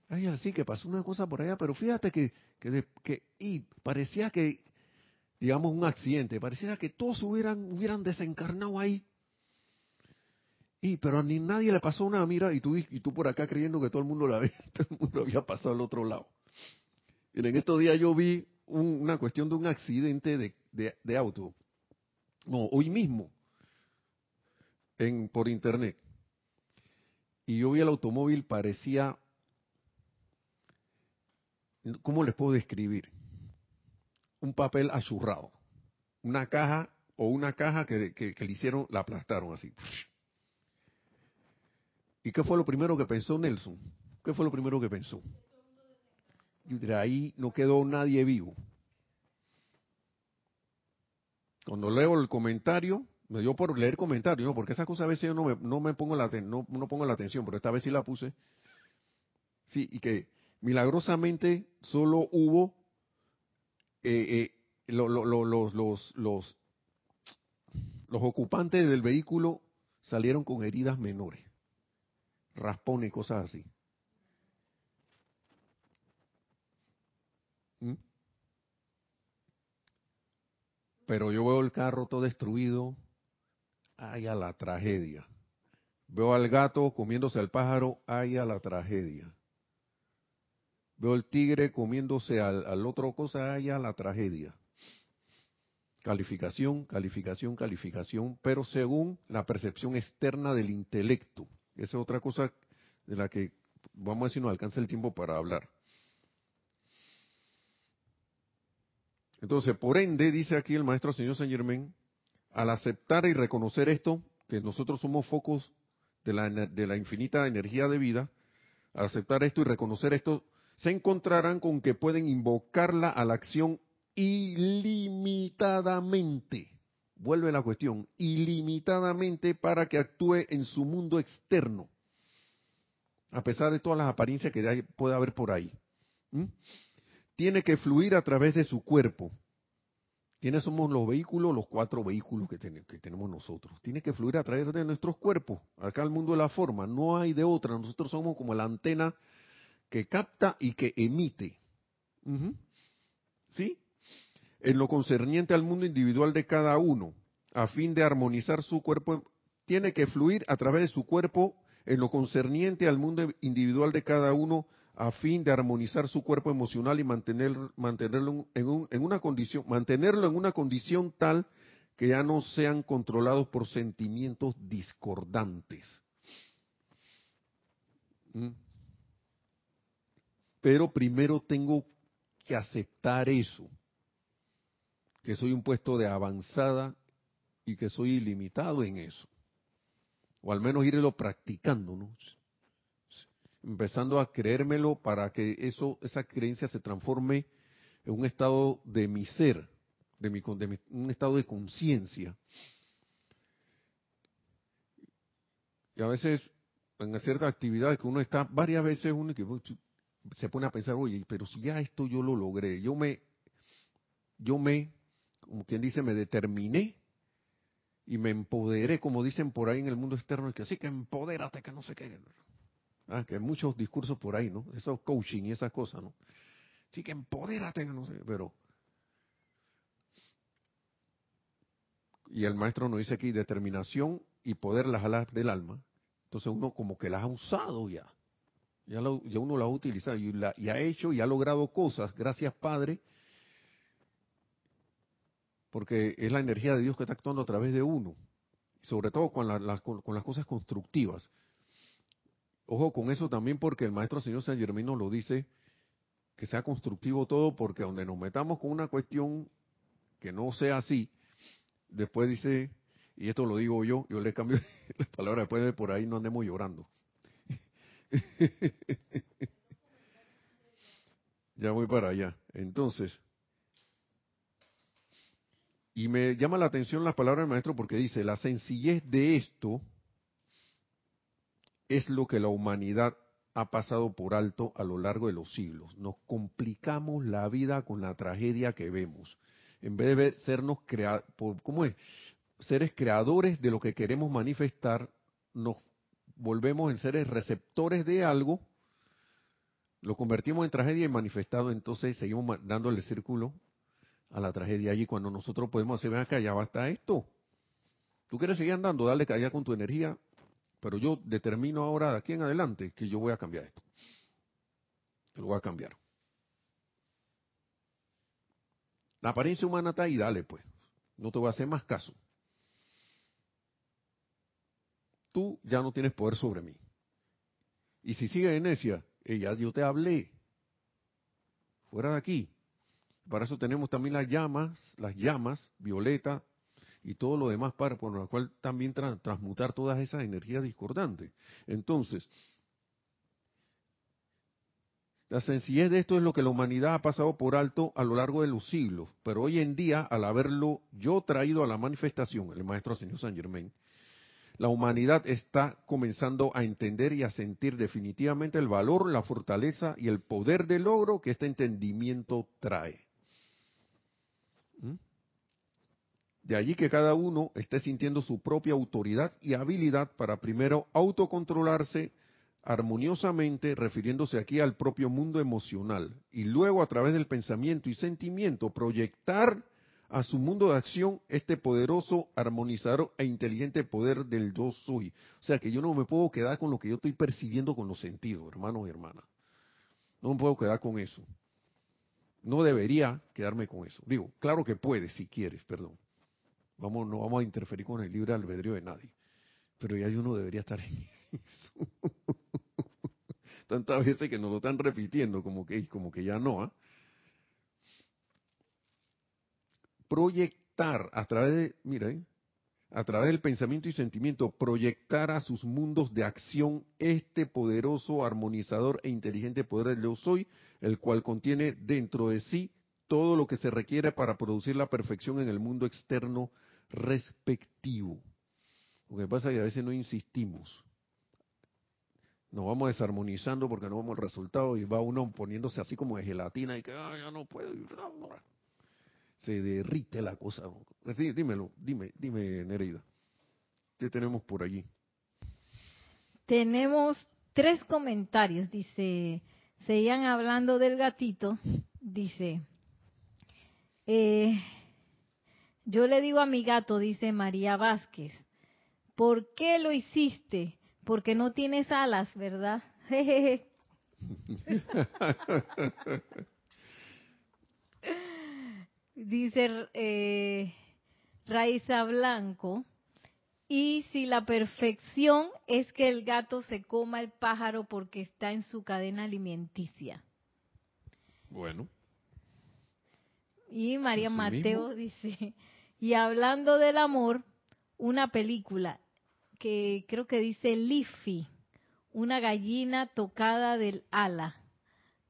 ay, así que pasó una cosa por allá, pero fíjate que, que, que y parecía que, digamos, un accidente, parecía que todos hubieran, hubieran desencarnado ahí. Y, pero ni nadie le pasó nada, mira, y tú, y tú por acá creyendo que todo el mundo la ve, todo el mundo había pasado al otro lado. Y en estos días yo vi una cuestión de un accidente de, de, auto. No, hoy mismo, en, por internet. Y yo vi el automóvil, parecía, ¿cómo les puedo describir? Un papel achurrado. Una caja o una caja que, le hicieron, la aplastaron así. ¿Y qué fue lo primero que pensó Nelson? ¿Qué fue lo primero que pensó? Y de ahí no quedó nadie vivo. Cuando leo el comentario, me dio por leer comentarios, ¿no? porque esa cosa a veces yo no me, no me pongo la no, no pongo la atención, pero esta vez sí la puse. Sí, y que milagrosamente solo hubo eh, eh, los, los, los, los ocupantes del vehículo salieron con heridas menores raspón y cosas así. ¿Mm? Pero yo veo el carro todo destruido. Ay, a la tragedia. Veo al gato comiéndose al pájaro. Ay, a la tragedia. Veo el tigre comiéndose al, otro cosa. Ay, a la tragedia. Calificación, calificación, calificación, pero según la percepción externa del intelecto. Esa es otra cosa de la que vamos a decir no alcanza el tiempo para hablar. Entonces, por ende, dice aquí el maestro señor Saint Germain, al aceptar y reconocer esto, que nosotros somos focos de la, de la infinita energía de vida, al aceptar esto y reconocer esto, se encontrarán con que pueden invocarla a la acción ilimitadamente vuelve la cuestión, ilimitadamente para que actúe en su mundo externo, a pesar de todas las apariencias que puede haber por ahí. Tiene que fluir a través de su cuerpo. ¿Quiénes somos los vehículos? Los cuatro vehículos que, que tenemos nosotros. Tiene que fluir a través de nuestros cuerpos. Acá el mundo de la forma, no hay de otra. Nosotros somos como la antena que capta y que emite. ¿Sí? en lo concerniente al mundo individual de cada uno, a fin de armonizar su cuerpo, tiene que fluir a través de su cuerpo en lo concerniente al mundo individual de cada uno, a fin de armonizar su cuerpo emocional y mantener, mantenerlo en, una condición, mantenerlo en una condición tal que ya no sean controlados por sentimientos discordantes. ¿Mm? Pero primero tengo que aceptar eso que soy un puesto de avanzada y que soy ilimitado en eso. O al menos irlo practicando, ¿no? Empezando a creérmelo para que eso, esa creencia se transforme en un estado de mi ser, de, mi, de un estado de conciencia. Y a veces, en ciertas actividades que uno está varias veces, uno que se pone a pensar, oye, pero si ya esto yo lo logré, yo me, yo me, como quien dice, me determiné y me empoderé, como dicen por ahí en el mundo externo, que así que empodérate, que no sé qué. Ah, que hay muchos discursos por ahí, ¿no? Esos coaching y esas cosas, ¿no? Sí que empodérate, no sé, pero... Y el maestro nos dice aquí, determinación y poder las alas del alma. Entonces uno como que las ha usado ya. Ya, uno las ha utilizado y, la, y ha hecho y ha logrado cosas, gracias Padre, porque es la energía de Dios que está actuando a través de uno, sobre todo con, las cosas constructivas. Ojo con eso también porque el maestro señor San Germán lo dice, que sea constructivo todo, porque donde nos metamos con una cuestión que no sea así, después dice, y esto lo digo yo, yo le cambio las palabras después de por ahí no andemos llorando. ya voy para allá. Entonces, y me llama la atención las palabras del maestro porque dice, la sencillez de esto es lo que la humanidad ha pasado por alto a lo largo de los siglos. Nos complicamos la vida con la tragedia que vemos. En vez de sernos crea ¿cómo es? seres creadores de lo que queremos manifestar, nos volvemos en seres receptores de algo, lo convertimos en tragedia y manifestado, entonces seguimos dándole el círculo a la tragedia allí cuando nosotros podemos hacer, ven acá, ya basta esto. Tú quieres seguir andando, dale caída con tu energía, pero yo determino ahora de aquí en adelante que yo voy a cambiar esto. lo voy a cambiar. La apariencia humana está ahí, dale pues. No te voy a hacer más caso. Tú ya no tienes poder sobre mí. Y si sigue en necia, ella, yo te hablé. Fuera de aquí. Para eso tenemos también las llamas, las llamas, violeta y todo lo demás para por lo cual también transmutar todas esas energías discordantes. Entonces, la sencillez de esto es lo que la humanidad ha pasado por alto a lo largo de los siglos, pero hoy en día, al haberlo yo traído a la manifestación, el maestro señor San Germain, la humanidad está comenzando a entender y a sentir definitivamente el valor, la fortaleza y el poder del logro que este entendimiento trae. ¿Mm? De allí que cada uno esté sintiendo su propia autoridad y habilidad para primero autocontrolarse armoniosamente, refiriéndose aquí al propio mundo emocional, y luego a través del pensamiento y sentimiento proyectar a su mundo de acción este poderoso, armonizador e inteligente poder del yo soy. O sea que yo no me puedo quedar con lo que yo estoy percibiendo con los sentidos, hermanos y hermanas. No me puedo quedar con eso. No debería quedarme con eso. Digo, claro que puedes si quieres, perdón. Vamos, no vamos a interferir con el libre albedrío de nadie. Pero ya uno debería estar en eso. Tantas veces que nos lo están repitiendo, como que, como que ya no. ¿ah? Proyectar a través de, miren, a través del pensamiento y sentimiento, proyectar a sus mundos de acción este poderoso, armonizador e inteligente poder del yo soy, el cual contiene dentro de sí todo lo que se requiere para producir la perfección en el mundo externo respectivo. Lo que pasa es que a veces no insistimos. Nos vamos desarmonizando porque no vamos al resultado y va uno poniéndose así como de gelatina y que ya no puedo. Se derrite la cosa. Sí, dímelo, dime, dime Nereida. ¿Qué tenemos por allí? Tenemos tres comentarios. Dice, seguían hablando del gatito. Dice, eh, yo le digo a mi gato, dice María Vázquez, ¿por qué lo hiciste? Porque no tienes alas, ¿verdad? dice eh, Raiza Blanco, y si la perfección es que el gato se coma el pájaro porque está en su cadena alimenticia. Bueno. Y María Mateo dice, y hablando del amor, una película que creo que dice Liffy, una gallina tocada del ala.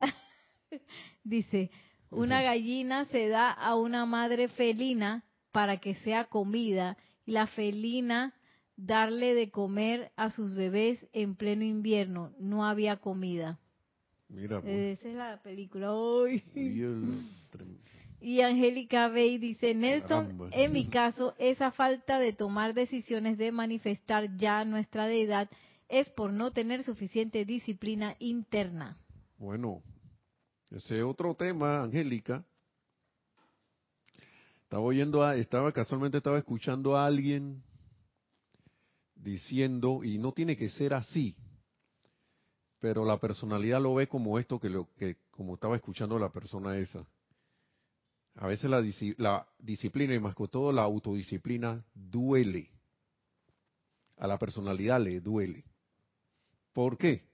dice, Una gallina se da a una madre felina para que sea comida y la felina darle de comer a sus bebés en pleno invierno. No había comida. Mira, pues. Eh, Esa es la película. El trem- Y Angélica Bay dice, Nelson, Caramba. en mi caso, esa falta de tomar decisiones de manifestar ya nuestra deidad es por no tener suficiente disciplina interna. Bueno, ese es otro tema, Angélica. Estaba oyendo, a, estaba casualmente estaba escuchando a alguien diciendo, y no tiene que ser así, pero la personalidad lo ve como esto que lo que como estaba escuchando la persona esa. A veces la, la disciplina y más que todo la autodisciplina duele. A la personalidad le duele. ¿Por qué?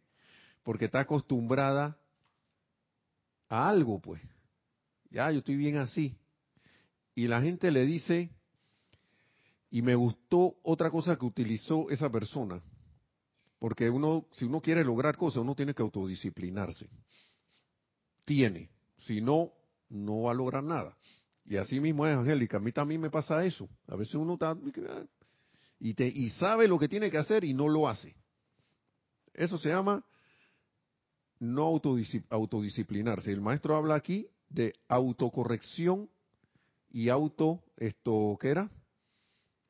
Porque está acostumbrada a algo, pues. Ya, yo estoy bien así. Y la gente le dice, y me gustó otra cosa que utilizó esa persona, porque uno, si uno quiere lograr cosas, uno tiene que autodisciplinarse. Tiene. Si no, no va a lograr nada. Y así mismo es, Angélica. A mí también me pasa eso. A veces uno está y, te, y sabe lo que tiene que hacer y no lo hace. Eso se llama no autodisci- autodisciplinarse. El maestro habla aquí de autocorrección y auto, esto, ¿qué era?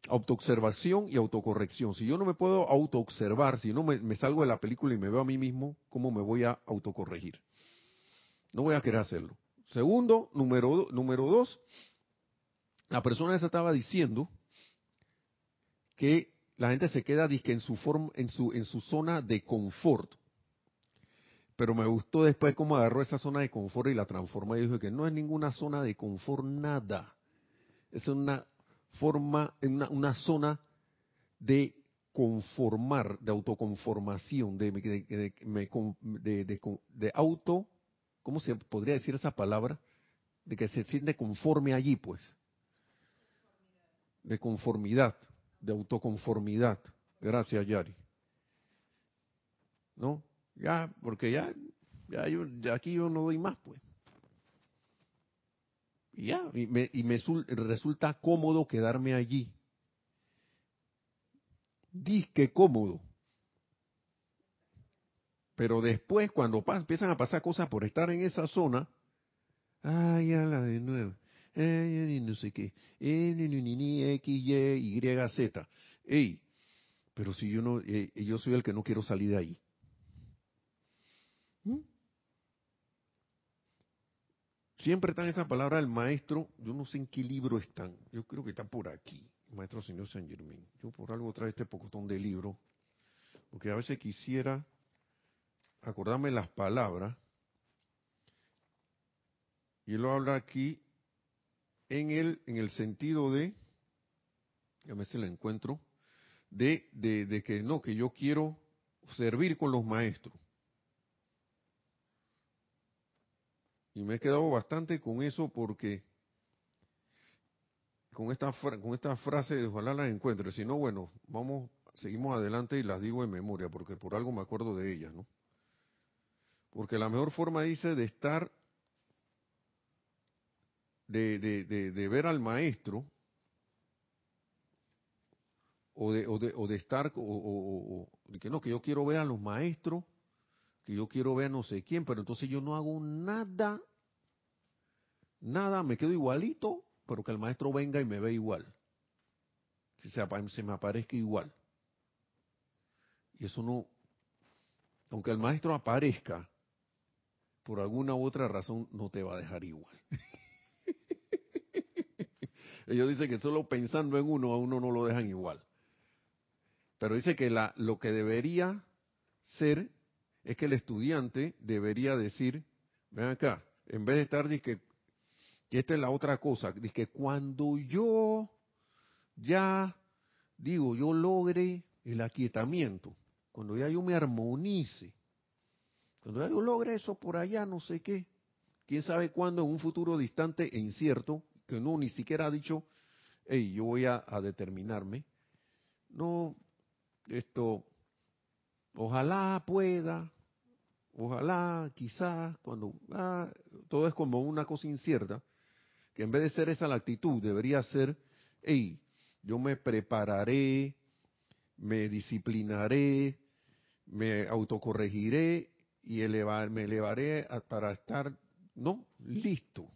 Autoobservación y autocorrección. Si yo no me puedo autoobservar, si no me, salgo de la película y me veo a mí mismo, ¿cómo me voy a autocorregir? No voy a querer hacerlo. Segundo, número, número dos, la persona esa estaba diciendo que la gente se queda en su en su, en su zona de confort. Pero me gustó después cómo agarró esa zona de confort y la transformó y dijo que no es ninguna zona de confort, nada. Es una forma, una, una zona de conformar, de autoconformación, de, de, de- auto, ¿cómo se podría decir esa palabra? De que se siente conforme allí, pues. De conformidad, de autoconformidad. Gracias, Yari. ¿No? Ya, porque ya, ya, yo, aquí yo no doy más, pues. Y ya, y me, y me sul- resulta cómodo quedarme allí. Disque cómodo. Pero después, cuando pas- empiezan a pasar cosas por estar en esa zona, ay, ya la de nuevo, y no sé qué, eh, ni, ni, ni, X, Y, Y, Z. Ey, pero si yo no, eh, yo soy el que no quiero salir de ahí. Siempre están esas palabras del maestro, yo no sé en qué libro están, yo creo que están por aquí, maestro señor San Germán. Yo por algo traigo este pocotón de libro, porque a veces quisiera acordarme las palabras, y él lo habla aquí en el, en el sentido de, a ver si la encuentro, de, de, de que no, que yo quiero servir con los maestros. Y me he quedado bastante con eso porque con esta, con esta frase, ojalá las encuentre. Si no, bueno, vamos, seguimos adelante y las digo en memoria, porque por algo me acuerdo de ellas, ¿no? Porque la mejor forma, dice, de estar, de, de, de, de ver al maestro, o de, o de, o de estar, o, o- o- que no, que yo quiero ver a los maestros, que yo quiero ver a no sé quién, pero entonces yo no hago nada, nada, me quedo igualito, pero que el maestro venga y me ve igual. Que se, me aparezca igual. Y eso no, aunque el maestro aparezca, por alguna u otra razón no te va a dejar igual. Ellos dicen que solo pensando en uno a uno no lo dejan igual. Pero dice que la, lo que debería ser es que el estudiante debería decir, ven acá, en vez de estar, que esta es la otra cosa, dice que cuando yo ya, digo, yo logre el aquietamiento, cuando ya yo me armonice, cuando ya yo logre eso por allá, no sé qué, quién sabe cuándo, en un futuro distante e incierto, que no ni siquiera ha dicho, hey, yo voy a, a determinarme, no, esto, ojalá pueda, ojalá, quizás, cuando, ah, todo es como una cosa incierta, en vez de ser esa la actitud, debería ser, hey, yo me prepararé, me disciplinaré, me autocorregiré y elevar, me elevaré para estar, ¿no? Listo. O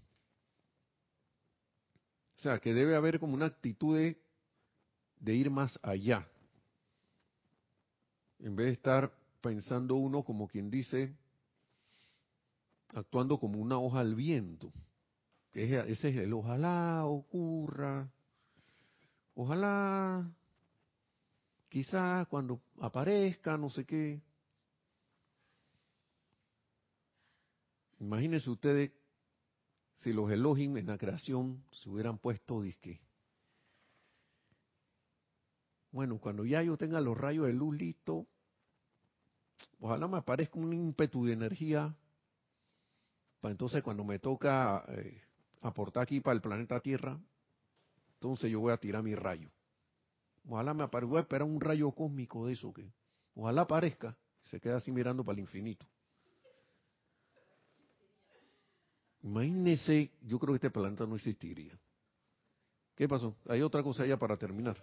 sea, que debe haber como una actitud de ir más allá. En vez de estar pensando uno como quien dice, actuando como una hoja al viento. Ese es el ojalá ocurra, ojalá, quizás cuando aparezca, no sé qué. Imagínense ustedes si los Elohim en la creación se hubieran puesto disque. Bueno, cuando ya yo tenga los rayos de luz listos, ojalá me aparezca un ímpetu de energía para entonces cuando me toca eh, aportar aquí para el planeta Tierra, entonces yo voy a tirar mi rayo. Ojalá me aparezca, voy a esperar un rayo cósmico de eso que ojalá aparezca, se queda así mirando para el infinito. Imagínese, yo creo que este planeta no existiría. ¿Qué pasó? Hay otra cosa allá para terminar.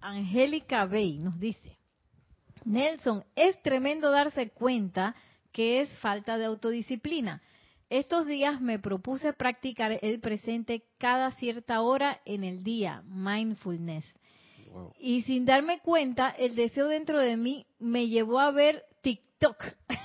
Angélica Bey nos dice, Nelson, es tremendo darse cuenta que es falta de autodisciplina. Estos días me propuse practicar el presente cada cierta hora en el día, mindfulness. Y sin darme cuenta, el deseo dentro de mí me llevó a ver TikTok.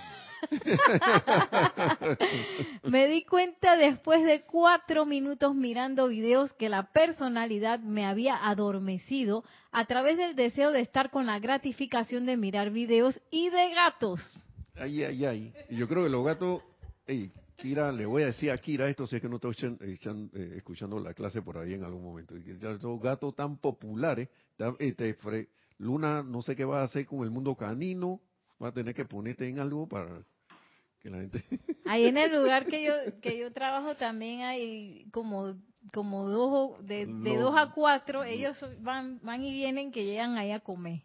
me di cuenta después de cuatro minutos mirando videos que la personalidad me había adormecido a través del deseo de estar con la gratificación de mirar videos y de gatos. Ay, ay, ay. Yo creo que los gatos, Kira, le voy a decir a Kira esto, si es que no estoy eh, escuchando la clase por ahí en algún momento. Esos gatos tan populares, este, Luna, no sé qué va a hacer con el mundo canino, va a tener que ponerte en algo para que la gente... Ahí en el lugar que yo que yo trabajo también hay como como dos de, de dos a cuatro, ellos van van y vienen que llegan ahí a comer.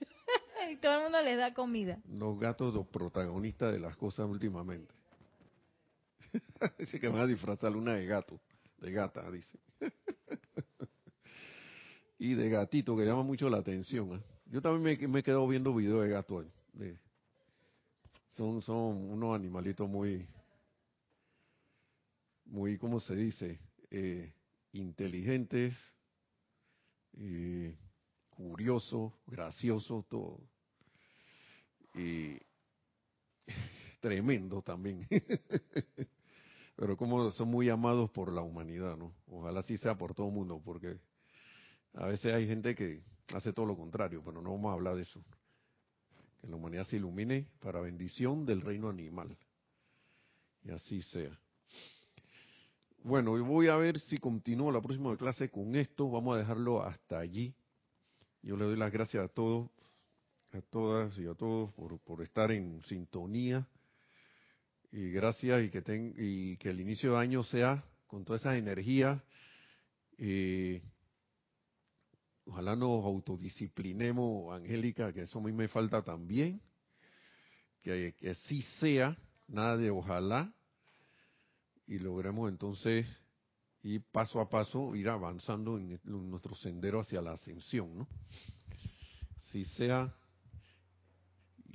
y todo el mundo les da comida. Los gatos, los protagonistas de las cosas últimamente. dice que me va a disfrazar una de gato, de gata, dice. y de gatito, que llama mucho la atención. ¿ah? Yo también me, me, he quedado viendo videos de gato. Son, son unos animalitos muy, muy, ¿cómo se dice? Eh, inteligentes, eh, curiosos, graciosos, todo. Y tremendo también. Pero como son muy amados por la humanidad, ¿no? Ojalá sí sea por todo el mundo, porque a veces hay gente que hace todo lo contrario, pero no vamos a hablar de eso. Que la humanidad se ilumine para bendición del reino animal. Y así sea. Bueno, voy a ver si continúo la próxima clase con esto. Vamos a dejarlo hasta allí. Yo le doy las gracias a todos, a todas y a todos por, por estar en sintonía y gracias y que, ten, y que el inicio de año sea con todas esas energías. Eh, ojalá nos autodisciplinemos, Angélica, que eso a mí me falta también. Que, que sí sea, nada de ojalá. Y logremos entonces ir paso a paso, ir avanzando en, nuestro sendero hacia la ascensión, ¿no? Si sea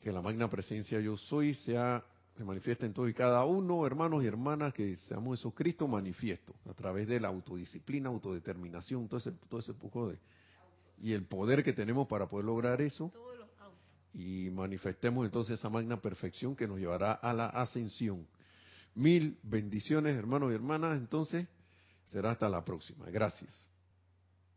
que la magna presencia yo soy sea se manifiesta en todo y cada uno, hermanos y hermanas, que seamos esos Cristo manifiesto a través de la autodisciplina, autodeterminación, todo ese, todo ese poco de... Y el poder que tenemos para poder lograr eso. Y manifestemos entonces esa magna perfección que nos llevará a la ascensión. Mil bendiciones, hermanos y hermanas. Entonces, será hasta la próxima. Gracias.